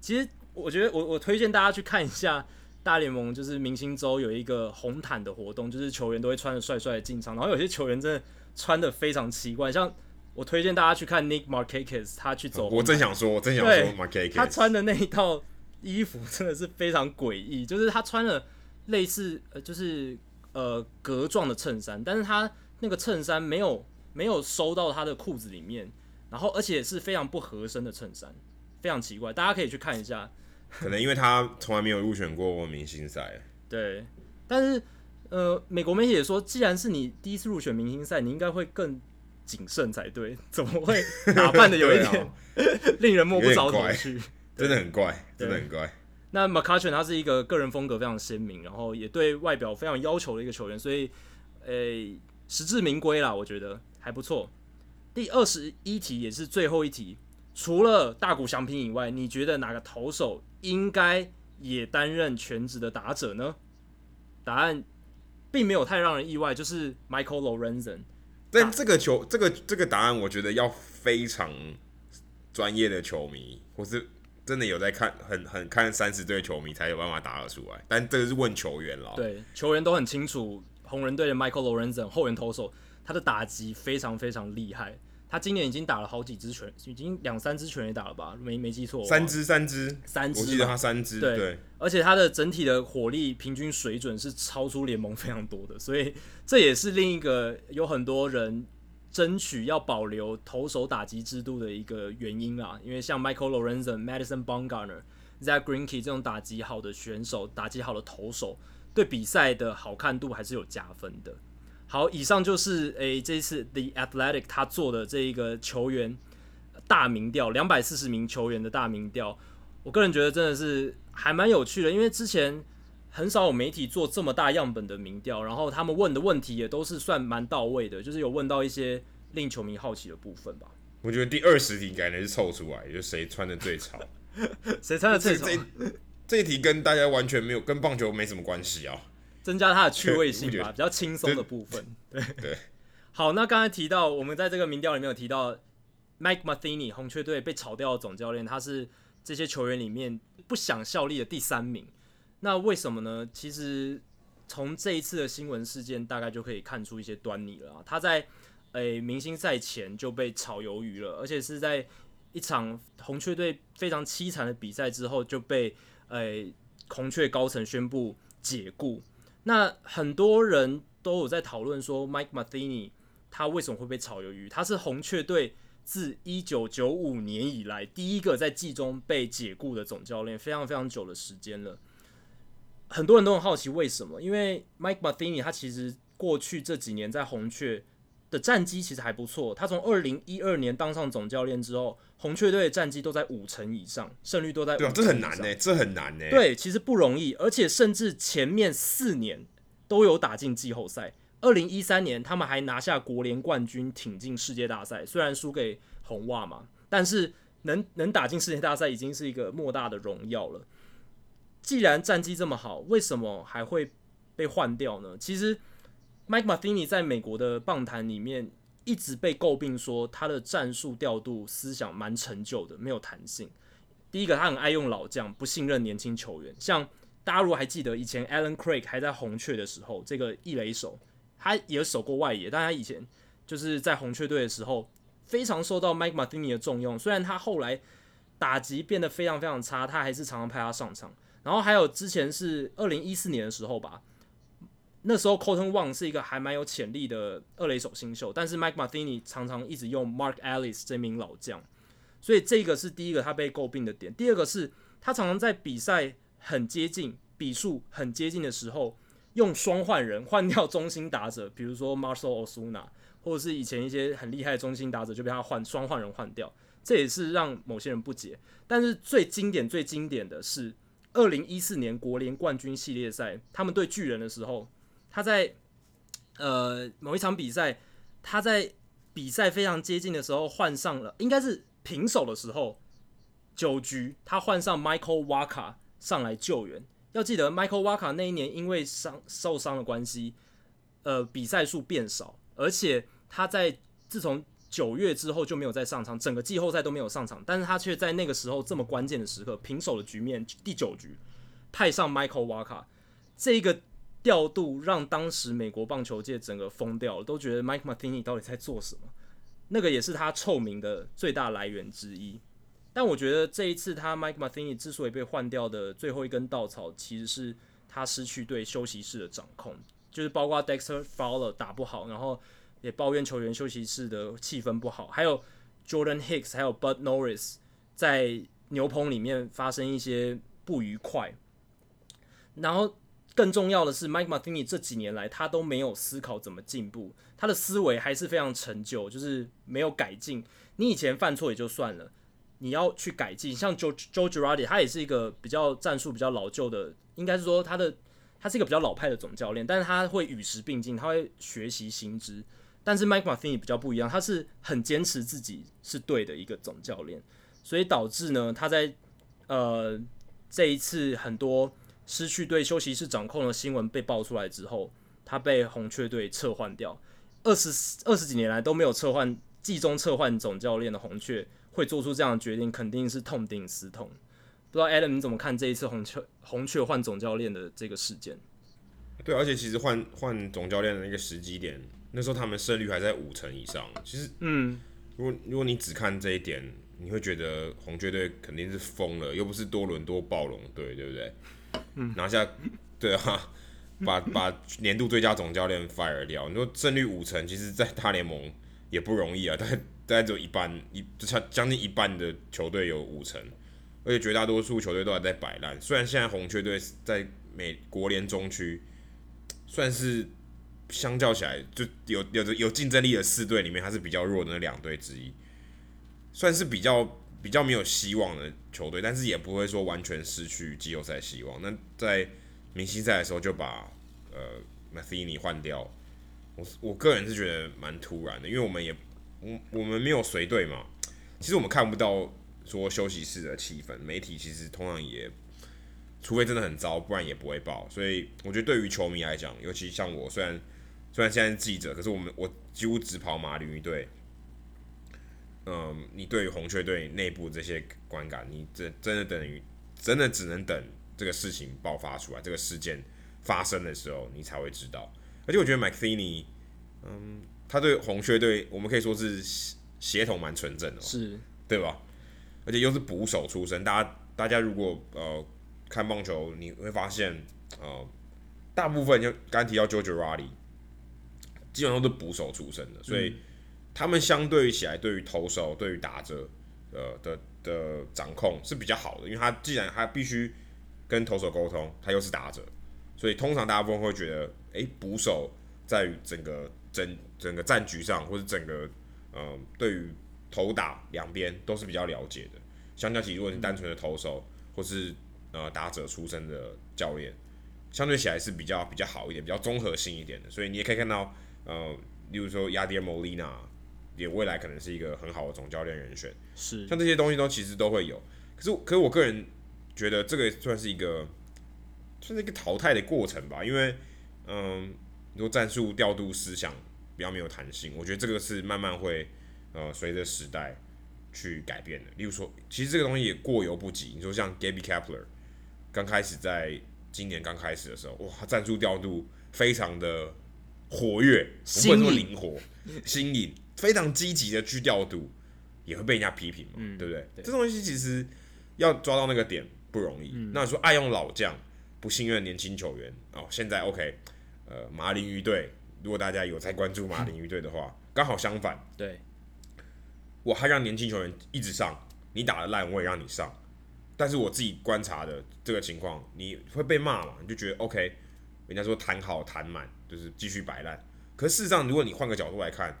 其实我觉得我我推荐大家去看一下。大联盟就是明星周有一个红毯的活动，就是球员都会穿着帅帅的进场，然后有些球员真的穿的非常奇怪，像我推荐大家去看 Nick Markakis，他去走，我真想说，我真想说 Markakis，他穿的那一套衣服真的是非常诡异，就是他穿了类似呃就是呃格状的衬衫，但是他那个衬衫没有没有收到他的裤子里面，然后而且是非常不合身的衬衫，非常奇怪，大家可以去看一下。可能因为他从来没有入选过明星赛，对。但是，呃，美国媒体也说，既然是你第一次入选明星赛，你应该会更谨慎才对。怎么会打扮的有一点、哦、令人摸不着头绪？真的很怪，真的很怪。那 McCutchen 他是一个个人风格非常鲜明，然后也对外表非常要求的一个球员，所以，呃、欸，实至名归啦，我觉得还不错。第二十一题也是最后一题，除了大谷翔平以外，你觉得哪个投手？应该也担任全职的打者呢？答案并没有太让人意外，就是 Michael Lorenzen。但这个球，这个这个答案，我觉得要非常专业的球迷，或是真的有在看，很很看三十队球迷才有办法打得出来。但这个是问球员了。对，球员都很清楚，红人队的 Michael Lorenzen 后援投手，他的打击非常非常厉害。他今年已经打了好几支拳，已经两三支拳也打了吧？没没记错，三支三支三支，我记得他三支。对，对，而且他的整体的火力平均水准是超出联盟非常多的，所以这也是另一个有很多人争取要保留投手打击制度的一个原因啊。因为像 Michael Lorenzen、Madison Bumgarner、Zack Greinke 这种打击好的选手，打击好的投手，对比赛的好看度还是有加分的。好，以上就是诶、这一次 The Athletic 他做的这一个球员大民调，两百四十名球员的大民调，我个人觉得真的是还蛮有趣的，因为之前很少有媒体做这么大样本的民调，然后他们问的问题也都是算蛮到位的，就是有问到一些令球迷好奇的部分吧。我觉得第二十题感觉是凑出来，就谁穿的最潮，谁穿的最潮。这这一题跟大家完全没有，跟棒球没什么关系啊。增加它的趣味性吧，比较轻松的部分。对对，好，那刚才提到，我们在这个民调里面有提到，Mike Matheny 红雀队被炒掉的总教练，他是这些球员里面不想效力的第三名。那为什么呢？其实从这一次的新闻事件，大概就可以看出一些端倪了。他在诶、明星赛前就被炒鱿鱼了，而且是在一场红雀队非常凄惨的比赛之后，就被诶、红雀高层宣布解雇。那很多人都有在讨论说，Mike Matheny 他为什么会被炒鱿鱼？他是红雀队自一九九五年以来第一个在季中被解雇的总教练，非常非常久的时间了。很多人都很好奇为什么，因为 Mike Matheny 他其实过去这几年在红雀的战绩其实还不错。他从二零一二年当上总教练之后，红雀队的战绩都在五成以上，胜率都在。对啊，这很难呢，这很难呢。对，其实不容易，而且甚至前面四年都有打进季后赛。二零一三年他们还拿下国联冠军，挺进世界大赛，虽然输给红袜嘛，但是能能打进世界大赛已经是一个莫大的荣耀了。既然战绩这么好，为什么还会被换掉呢？其实，Mike Matheny 在美国的棒坛里面一直被诟病说他的战术调度思想蛮陈旧的，没有弹性。第一个，他很爱用老将，不信任年轻球员。像大家如果还记得以前 Alan Craig 还在红雀的时候，这个一垒手他也守过外野，但他以前就是在红雀队的时候非常受到 Mike Matheny 的重用。虽然他后来打击变得非常非常差，他还是常常派他上场。然后还有之前是二零一四年的时候吧，那时候 Kolten Wong 是一个还蛮有潜力的二垒手新秀，但是 Mike Matheny 常常一直用 Mark Ellis 这名老将，所以这个是第一个他被诟病的点。第二个是他常常在比赛很接近、比数很接近的时候，用双换人换掉中心打者，比如说 Marcell Osuna，或者是以前一些很厉害的中心打者就被他换双换人换掉，这也是让某些人不解。但是最经典、最经典的是。二零一四年国联冠军系列赛，他们对巨人的时候，他在呃某一场比赛，他在比赛非常接近的时候换上了，应该是平手的时候，九局他换上 Michael Wacha 上来救援。要记得 Michael Wacha 那一年因为伤受伤的关系，呃比赛数变少，而且他在自从九月之后就没有再上场，整个季后赛都没有上场，但是他却在那个时候这么关键的时刻，平手的局面，第九局派上 Michael Wacha，这个调度让当时美国棒球界整个疯掉了，都觉得 Mike Matheny 到底在做什么？那个也是他臭名的最大来源之一。但我觉得这一次他 Mike Matheny 之所以被换掉的最后一根稻草，其实是他失去对休息室的掌控，就是包括 Dexter Fowler 打不好，然后。也抱怨球员休息室的气氛不好，还有 Jordan Hicks，还有 Bud Norris 在牛棚里面发生一些不愉快。然后更重要的是，Mike Martini 这几年来他都没有思考怎么进步，他的思维还是非常陈旧，就是没有改进。你以前犯错也就算了，你要去改进。像 Joe Joe Girardi，他也是一个比较战术比较老旧的，应该是说他的他是一个比较老派的总教练，但是他会与时并进，他会学习新知。但是 Mike Matheny 比较不一样，他是很坚持自己是对的一个总教练，所以导致呢，他在呃这一次很多失去对休息室掌控的新闻被爆出来之后，他被红雀队撤换掉。二十二十几年来都没有撤换季中撤换总教练的红雀会做出这样的决定，肯定是痛定思痛。不知道 Adam 你怎么看这一次红雀红雀换总教练的这个事件？对，而且其实换换总教练的那个时机点。那时候他们胜率还在五成以上，其实，嗯，如果如果你只看这一点，你会觉得红雀队肯定是疯了，又不是多伦多暴龙队，对不对？嗯，拿下，对啊，把把年度最佳总教练 fire 掉。你说胜率五成，其实，在大联盟也不容易啊，大概大概只有一半一，将将近一半的球队有五成，而且绝大多数球队都还在摆烂。虽然现在红雀队在美国联中区算是。相较起来，就有有着有竞争力的四队里面，他是比较弱的那两队之一，算是比较比较没有希望的球队，但是也不会说完全失去季后赛希望。那在明星赛的时候就把呃 Matheny 换掉，我我个人是觉得蛮突然的，因为我们也我我们没有随队嘛，其实我们看不到说休息室的气氛，媒体其实通常也。除非真的很糟，不然也不会报。所以我觉得对于球迷来讲，尤其像我，虽然虽然现在是记者，可是我们我几乎只跑马林鱼队。嗯，你对于红雀队内部这些观感，你真真的等于真的只能等这个事情爆发出来，这个事件发生的时候，你才会知道。而且我觉得 Matheny，嗯，他对红雀队，我们可以说是协同蛮纯正的，是对吧？而且又是捕手出身，大家大家如果呃。看棒球你会发现，呃，大部分就刚提到 Joe Girardi，基本上都是捕手出身的，所以他们相对于起来，对于投手、对于打者，呃的的掌控是比较好的，因为他既然他必须跟投手沟通，他又是打者，所以通常大部分会觉得，诶，捕手在于整个整整个战局上，或者整个呃对于投打两边都是比较了解的。相较起，如果你单纯的投手或是呃打者出身的教练，相对起来是比较比较好一点，比较综合性一点的。所以你也可以看到，呃，例如说亚迪尔莫利纳，也未来可能是一个很好的总教练人选。是，像这些东西都其实都会有。可是，可是我个人觉得这个算是一个算是一个淘汰的过程吧，因为嗯，如果战术调度思想比较没有弹性，我觉得这个是慢慢会呃随着时代去改变的。例如说，其实这个东西也过犹不及。你说像 Gabby Kepler 刚开始在今年刚开始的时候，哇，战术调度非常的活跃，不会说灵活、新颖，非常积极的去调度，也会被人家批评嘛，嗯、对不对？对这东西其实。要抓到那个点不容易。嗯、那说爱用老将，不信任年轻球员哦。现在 OK，呃，马林鱼队，如果大家有在关注马林鱼队的话，刚、嗯、好相反。对，我还让年轻球员一直上，你打的烂我也让你上。但是我自己观察的这个情况，你会被骂嘛？你就觉得 OK，人家说谈好谈满，就是继续摆烂。可是事实上，如果你换个角度来看，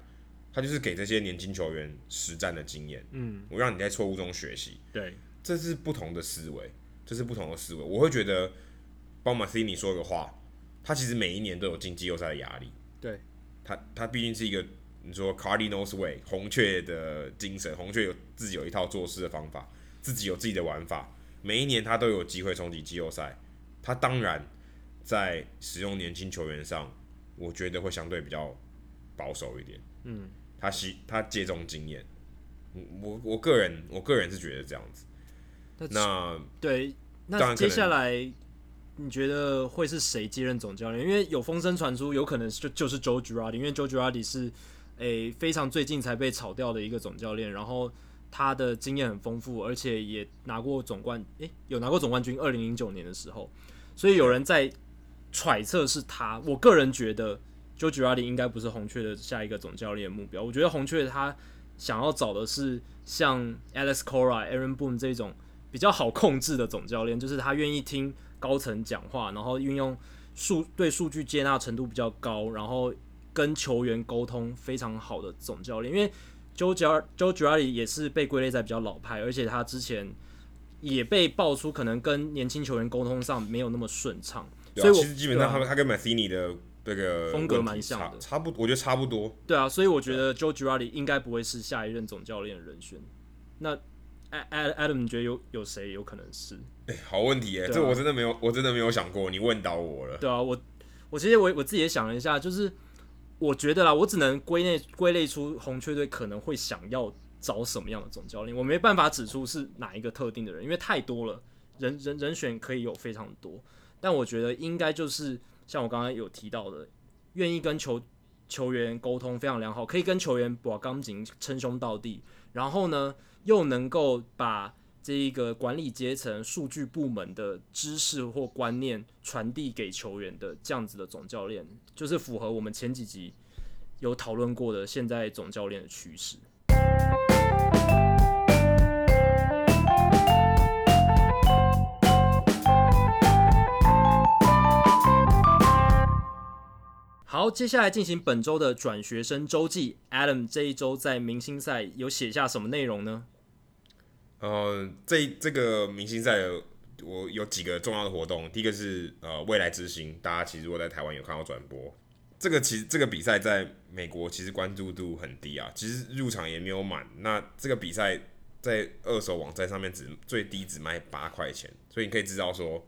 他就是给这些年轻球员实战的经验。嗯，我让你在错误中学习。对。这是不同的思维，这是不同的思维。我会觉得，帮马西尼说个话，他其实每一年都有进季后赛的压力。对，他他毕竟是一个你说 Cardinals way 红雀的精神，红雀有自己有一套做事的方法，自己有自己的玩法。每一年他都有机会冲击季后赛，他当然在使用年轻球员上，我觉得会相对比较保守一点。嗯，他希他借重经验，我我个人我个人是觉得这样子。那对，那接下来你觉得会是谁接任总教练？因为有风声传出，有可能就就是 Joe Girardi，因为 Joe Girardi 是诶、欸、非常最近才被炒掉的一个总教练，然后他的经验很丰富，而且也拿过总冠，诶、欸，有拿过总冠军，二零零九年的时候，所以有人在揣测是他。我个人觉得 Joe Girardi 应该不是红雀的下一个总教练目标。我觉得红雀他想要找的是像 Alex Cora、Aaron Boone 这种。比较好控制的总教练，就是他愿意听高层讲话，然后运用数对数据接纳程度比较高，然后跟球员沟通非常好的总教练。因为 Joe Girardi 也是被归类在比较老派，而且他之前也被爆出可能跟年轻球员沟通上没有那么顺畅。所以我其实基本上他他跟 Matheny 的这个风格蛮像的，差不，我觉得差不多。对啊，所以我觉得 Joe Girardi 应该不会是下一任总教练的人选。那 Adam，你觉得有有谁有可能是？哎、欸，好问题耶！啊、这我真的没有，我真的没有想过。你问到我了。对啊，我我其实我我自己也想了一下，就是我觉得啦，我只能归类归类出红雀队可能会想要找什么样的总教练，我没办法指出是哪一个特定的人，因为太多了，人人人选可以有非常多。但我觉得应该就是像我刚刚有提到的，愿意跟球球员沟通非常良好，可以跟球员把钢筋称兄道弟，然后呢，又能够把这一个管理阶层、数据部门的知识或观念传递给球员的这样子的总教练，就是符合我们前几集有讨论过的现在总教练的趋势。好，接下来进行本周的转学生周记。Adam 这一周在明星赛有写下什么内容呢？呃，这这个明星赛我有几个重要的活动。第一个是呃未来之星，大家其实如果在台湾有看到转播，这个其实这个比赛在美国其实关注度很低啊，其实入场也没有满。那这个比赛在二手网站上面只最低只卖八块钱，所以你可以知道说，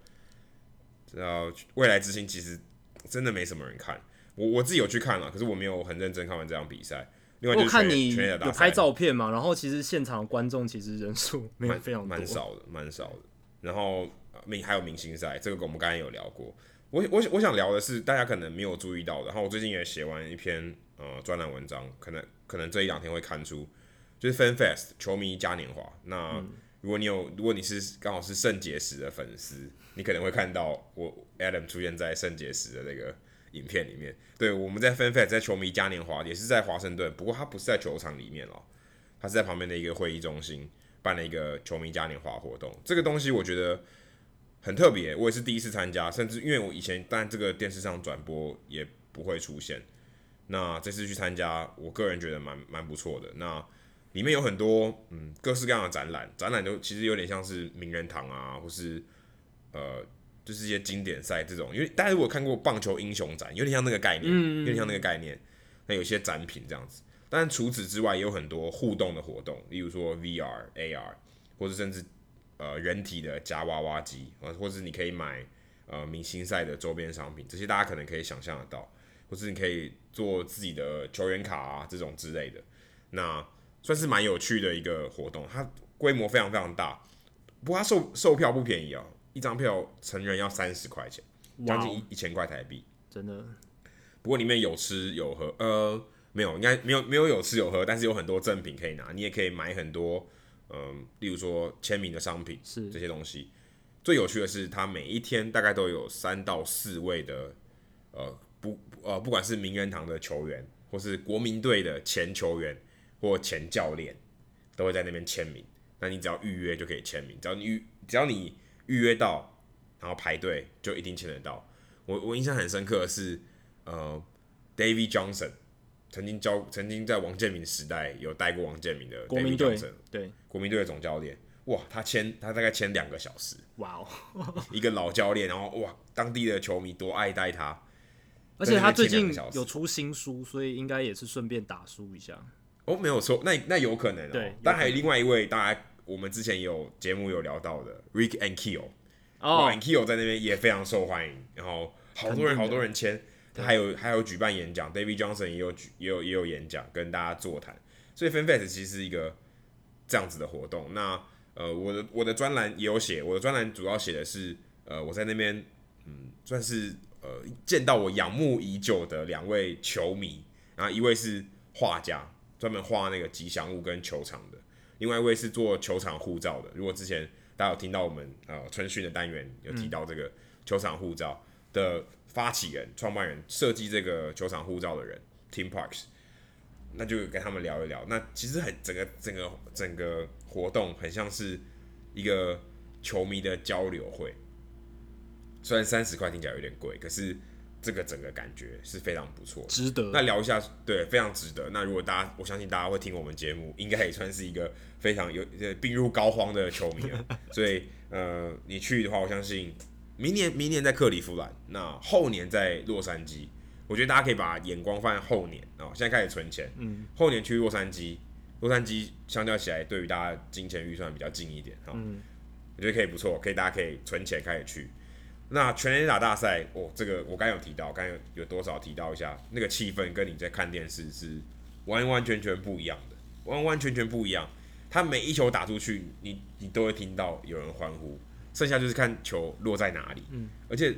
呃未来之星其实真的没什么人看。我我自己有去看了，可是我没有很认真看完这场比赛。另外就是，我看你有拍照片嘛，然后其实现场观众其实人数没有非常蛮少的，蛮少的。然后明还有明星赛，这个我们刚才有聊过。我我我想聊的是大家可能没有注意到的。然后我最近也写完一篇呃专栏文章，可能可能这一两天会刊出，就是 Fan Fest 球迷嘉年华。那如果你有，如果你是刚好是圣结石的粉丝，你可能会看到我 Adam 出现在圣结石的那个。影片里面，对，我们在 FanFest 在球迷嘉年华，也是在华盛顿，不过他不是在球场里面哦，他是在旁边的一个会议中心办了一个球迷嘉年华活动。这个东西我觉得很特别，我也是第一次参加，甚至因为我以前但这个电视上转播也不会出现，那这次去参加，我个人觉得蛮蛮不错的。那里面有很多嗯各式各样的展览，展览都其实有点像是名人堂啊，或是呃就是一些经典赛这种。因为大家如果看过棒球英雄展，有点像那个概念，有点像那个概念。那有些展品这样子，但除此之外也有很多互动的活动，例如说 VR、AR，或者甚至呃人体的夹娃娃机啊，或者你可以买呃明星赛的周边商品，这些大家可能可以想象得到，或是你可以做自己的球员卡啊这种之类的，那算是蛮有趣的一个活动，它规模非常非常大，不过它售售票不便宜哦，一张票成人要三十块钱，将近一一千块台币，真的。不过里面有吃有喝，呃，没有，应该没有没有有吃有喝，但是有很多赠品可以拿，你也可以买很多，嗯、呃，例如说签名的商品，是这些东西。最有趣的是，它每一天大概都有三到四位的，呃，不，呃，不管是名人堂的球员，或是国民队的前球员或前教练，都会在那边签名。那你只要预约就可以签名，只要你预只要你预约到，然后排队就一定签得到。我我印象很深刻的是。呃，David Johnson 曾经教，曾经在王建民时代有带过王建民的 David Johnson，对，国民队的总教练，哇，他签他大概签两个小时，哇哦，一个老教练，然后哇，当地的球迷多爱戴他，而且他最近有出新书，所以应该也是顺便打书一下。哦，没有错，那那有可能哦。对，但还有另外一位，大家我们之前有节目有聊到的 Rick and Kiel，哦，Ankiel 在那边也非常受欢迎，然后好多人好多人签。他还有还有举办演讲，David Johnson 也有举也有也有演讲跟大家座谈，所以 FanFest 其实是一个这样子的活动。那呃我的我的专栏也有写，我的专栏主要写的是呃我在那边嗯算是呃见到我仰慕已久的两位球迷，然后一位是画家，专门画那个吉祥物跟球场的，另外一位是做球场护照的。如果之前大家有听到我们呃春训的单元有提到这个球场护照的。发起人、创办人、设计这个球场护照的人，Tim Parks，那就跟他们聊一聊。那其实很整个、整个、整个活动很像是一个球迷的交流会。虽然三十块听起来有点贵，可是这个整个感觉是非常不错，值得。那聊一下，对，非常值得。那如果大家，我相信大家会听我们节目，应该也算是一个非常有病入膏肓的球迷了。所以，呃，你去的话，我相信。明年，明年在克利夫兰，那后年在洛杉矶。我觉得大家可以把眼光放在后年哦。现在开始存钱，嗯，后年去洛杉矶，洛杉矶相较起来，对于大家金钱预算比较近一点，哈，嗯，我觉得可以不错，可以大家可以存钱开始去。那全垒打大赛，哦，这个我刚有提到，刚有有多少提到一下，那个气氛跟你在看电视是完完全全不一样的，完完全全不一样。他每一球打出去，你你都会听到有人欢呼。剩下就是看球落在哪里，嗯，而且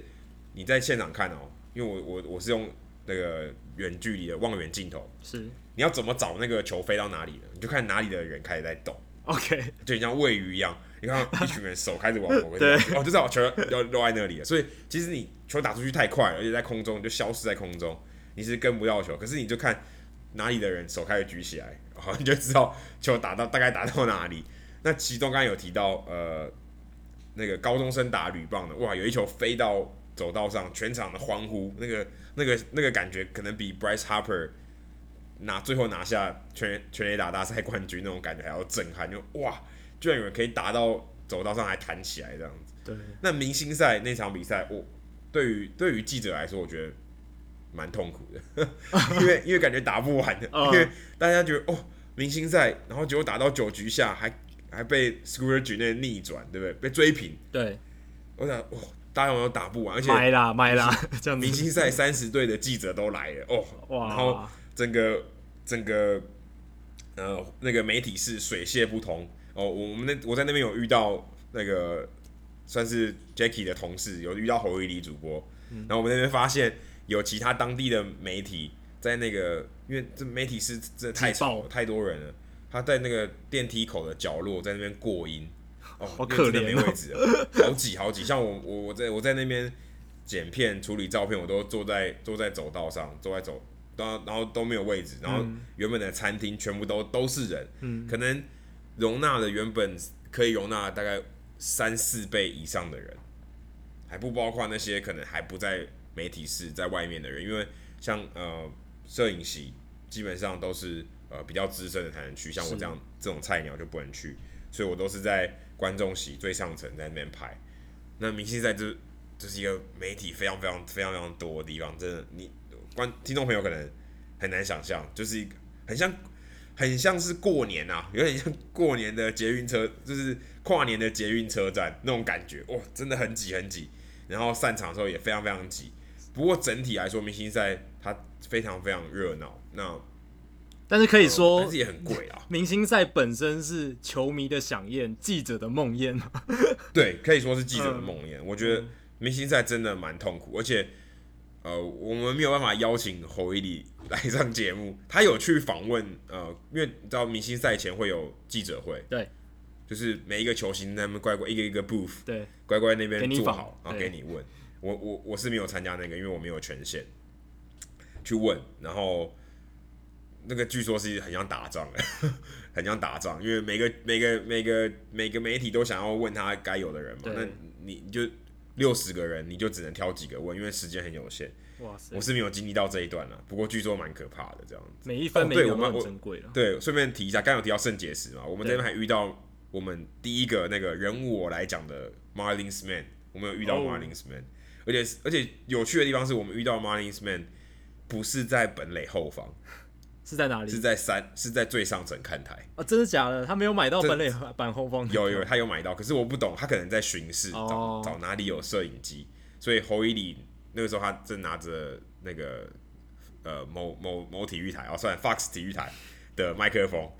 你在现场看哦，因为我我我是用那个远距离的望远镜头，是你要怎么找那个球飞到哪里的，你就看哪里的人开始在动，OK，就像喂鱼一样，你看一群人手开始往某个地方，哦，就知道球要落在那里了。所以其实你球打出去太快了，而且在空中就消失在空中，你是跟不到球。可是你就看哪里的人手开始举起来，然后你就知道球打到大概打到哪里。那其中刚刚有提到呃。那个高中生打铝棒的，哇，有一球飞到走道上，全场的欢呼，那个、那个、那个感觉，可能比 Bryce Harper 拿最后拿下全全垒打大赛冠军那种感觉还要震撼，就哇，居然有人可以打到走道上还弹起来这样子。对。那明星赛那场比赛，我对于对于记者来说，我觉得蛮痛苦的，因为因为感觉打不完的，因为大家觉得哦，明星赛，然后结果打到九局下还。还被 Scooter 举那逆转，对不对？被追平。对，我想，哇，大家有没有打不完？而且买啦买啦，这样明星赛三十队的记者都来了哦，哇！然后整个整个呃那个媒体是水泄不通哦。我们那我在那边有遇到那个算是 Jackie 的同事，有遇到侯一里主播，嗯、然后我们那边发现有其他当地的媒体在那个，因为这媒体是这太吵，太多人了。他在那个电梯口的角落，在那边过音，哦，好可怜，没位置了，好挤好挤。像我我我在我在那边剪片处理照片，我都坐在坐在走道上，坐在走，然后然后都没有位置，然后原本的餐厅全部都都是人，嗯，可能容纳了原本可以容纳大概三四倍以上的人，还不包括那些可能还不在媒体室在外面的人，因为像呃摄影席基本上都是呃比较资深的才能去，像我这样这种菜鸟就不能去，所以我都是在观众席最上层在那边拍。那明星赛这这是一个媒体非常非常非常非常多的地方，真的你观听众朋友可能很难想象，就是一个很像很像是过年啊，有点像过年的捷运车，就是跨年的捷运车站那种感觉，哇，真的很挤很挤，然后散场的时候也非常非常挤。不过整体来说，明星赛它非常非常热闹。那但是可以说，但是也很贵啊。明星赛本身是球迷的想宴，记者的梦魇。对，可以说是记者的梦魇。嗯、我觉得明星赛真的蛮痛苦，而且呃，我们没有办法邀请侯伊里来上节目。他有去访问呃，因为你知道明星赛前会有记者会，对，就是每一个球星他们乖乖一个一个 booth，对，乖乖那边坐好，然后给你问。我我我是没有参加那个，因为我没有权限去问。然后那个据说是很像打仗的，很像打仗，因为每个每个每个每个媒体都想要问他该有的人嘛。那你你就六十个人，你就只能挑几个问，因为时间很有限。哇塞！我是没有经历到这一段了，不过据说蛮可怕的，这样子。每一分每一秒都很珍贵了。对，顺便提一下，刚有提到肾结石嘛，我们这边还遇到我们第一个那个人物我来讲的 Marlins Man，我们有遇到 Marlins Man。而且而且有趣的地方是我们遇到 Marlins Man 不是在本垒后方，是在哪里？是在三，是在最上层看台。哦，真的假的？他没有买到本垒 板后方？有有，他有买到，可是我不懂，他可能在巡视，找找哪里有摄影机。所以侯伊里那个时候他正拿着那个呃某某某体育台哦，算 Fox 体育台的麦克风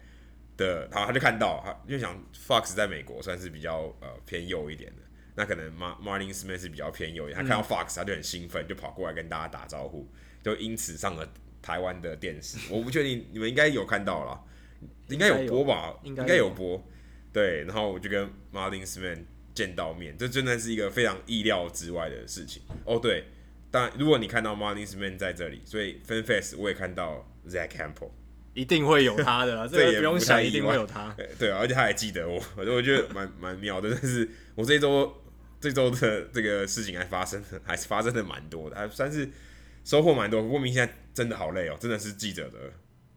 的，然后他就看到，他就想 Fox 在美国算是比较呃偏右一点的。那可能 Mar Martin Smith 是比较偏右一点，他看到 Fox 他就很兴奋，就跑过来跟大家打招呼，就因此上了台湾的电视。我不确定你们应该有看到了，应该有播吧？应该有播。对，然后我就跟 Martin Smith 见到面，这真的是一个非常意料之外的事情。哦，对，当然如果你看到 Martin Smith 在这里，所以 Fan Fest 我也看到 Zack Hample，一定会有他的，这也不用想，一定会有他。对啊，而且他还记得我，我我觉得蛮蛮妙的，但是我这一周。这周的这个事情还发生，还是发生的蛮多的，还算是收获蛮多。不过明星赛真的好累哦，真的是记者的，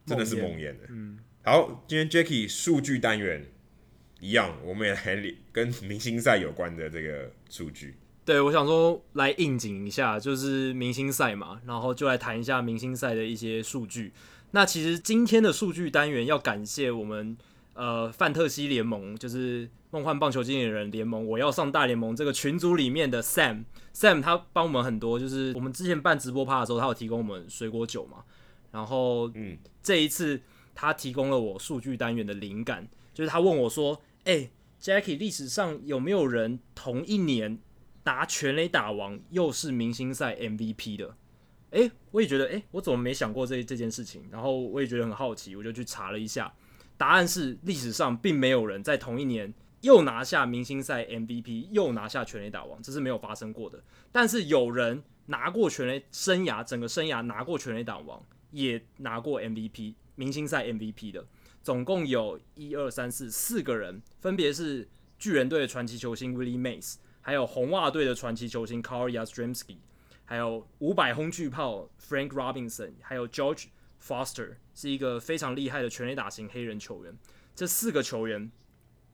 真的是梦魇的。嗯，好，今天 Jacky 数据单元一样，我们也来跟明星赛有关的这个数据。对，我想说来应景一下，就是明星赛嘛，然后就来谈一下明星赛的一些数据。那其实今天的数据单元要感谢我们。呃，范特西联盟就是梦幻棒球经理人联盟，我要上大联盟这个群组里面的 Sam，Sam 他帮我们很多，就是我们之前办直播趴的时候，他有提供我们水果酒嘛，然后嗯，这一次他提供了我数据单元的灵感，就是他问我说，哎、欸、，Jackie 历史上有没有人同一年拿全垒打王又是明星赛 MVP 的？哎、欸，我也觉得，哎、欸，我怎么没想过这这件事情？然后我也觉得很好奇，我就去查了一下。答案是历史上并没有人在同一年又拿下明星赛 MVP 又拿下全垒打王，这是没有发生过的。但是有人拿过全垒生涯整个生涯拿过全垒打王，也拿过 MVP 明星赛 MVP 的，总共有一二三四四个人，分别是巨人队的传奇球星 Willie Mays，还有红袜队的传奇球星 Carl Yastrzemski，还有五百轰巨炮 Frank Robinson，还有 George Foster。是一个非常厉害的全垒打型黑人球员。这四个球员，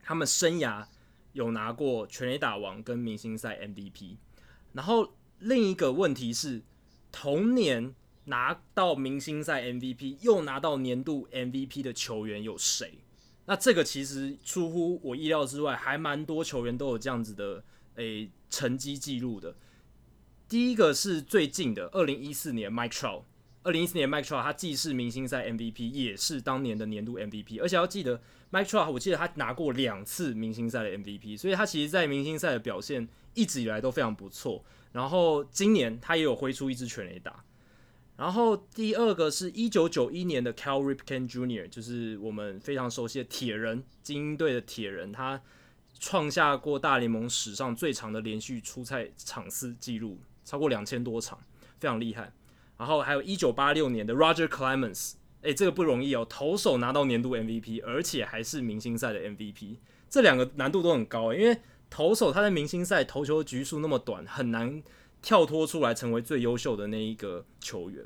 他们生涯有拿过全垒打王跟明星赛 MVP。然后另一个问题是，同年拿到明星赛 MVP 又拿到年度 MVP 的球员有谁？那这个其实出乎我意料之外，还蛮多球员都有这样子的诶、成绩记录的。第一个是最近的二零一四年 Mike Trout。二零一四年，Mike Trout 他既是明星赛 MVP，也是当年的年度 MVP。而且要记得，Mike Trout 我记得他拿过两次明星赛的 MVP，所以他其实在明星赛的表现一直以来都非常不错。然后今年他也有挥出一支全垒打。然后第二个是一九九一年的 Cal Ripken Jr.，就是我们非常熟悉的铁人，精英队的铁人，他创下过大联盟史上最长的连续出赛场次记录，超过两千多场，非常厉害。然后还有一九八六年的 Roger Clemens，诶，这个不容易哦，投手拿到年度 MVP，而且还是明星赛的 MVP，这两个难度都很高，因为投手他在明星赛投球局数那么短，很难跳脱出来成为最优秀的那一个球员。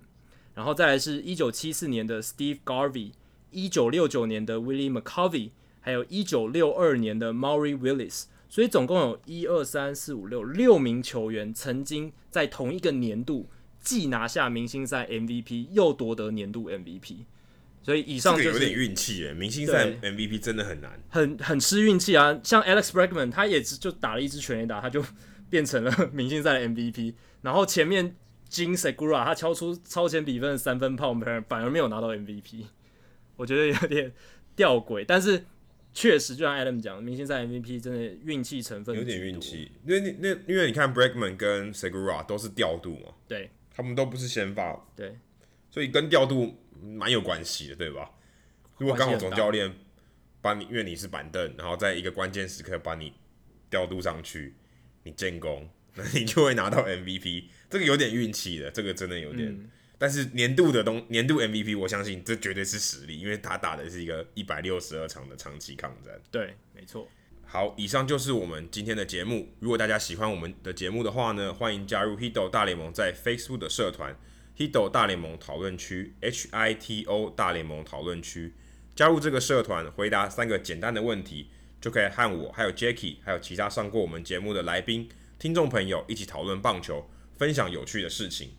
然后再来是一九七四年的 Steve Garvey，一九六九年的 Willie McCovey，还有一九六二年的 Maury Willis。所以总共有一二三四五六六名球员曾经在同一个年度既拿下明星赛 MVP 又夺得年度 MVP。所以以上就是有点运气耶，明星赛 MVP 真的很难，很很吃运气啊。像 Alex Bregman，他也就打了一支全垒打，他就变成了明星赛的 MVP。然后前面 Jean Segura 他敲出超前比分的三分炮，反而没有拿到 MVP。我觉得有点吊诡，但是确实就像 Adam 讲，明星赛 MVP 真的运气成分有点运气。因为那因为你看 Bregman 跟 Segura 都是调度嘛，对，他们都不是先发，对，所以跟调度。蛮有关系的，对吧？如果刚好总教练把你，因为你是板凳，然后在一个关键时刻把你调度上去，你建功，那你就会拿到 MVP。这个有点运气的，这个真的有点。嗯、但是年度的东年度 MVP，我相信这绝对是实力，因为他打的是一个一百六十二场的长期抗战。对，没错。好，以上就是我们今天的节目。如果大家喜欢我们的节目的话呢，欢迎加入 Hito 大联盟在 Facebook 的社团。Hito 大联盟讨论区，H I T O 大联盟讨论区，加入这个社团，回答三个简单的问题，就可以和我、还有 Jacky，还有其他上过我们节目的来宾、听众朋友一起讨论棒球，分享有趣的事情。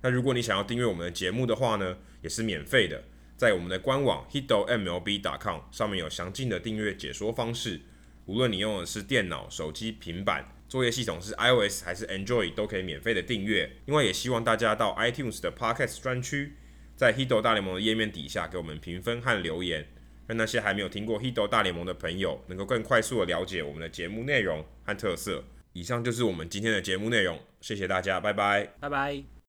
那如果你想要订阅我们的节目的话呢，也是免费的，在我们的官网 hitomlb.com 上面有详尽的订阅解说方式。无论你用的是电脑、手机、平板。作业系统是 iOS 还是 Android 都可以免费的订阅。另外也希望大家到 iTunes 的 Podcast 专区，在 Hido 大联盟的页面底下给我们评分和留言，让那些还没有听过 Hido 大联盟的朋友能够更快速的了解我们的节目内容和特色。以上就是我们今天的节目内容，谢谢大家，拜拜，拜拜。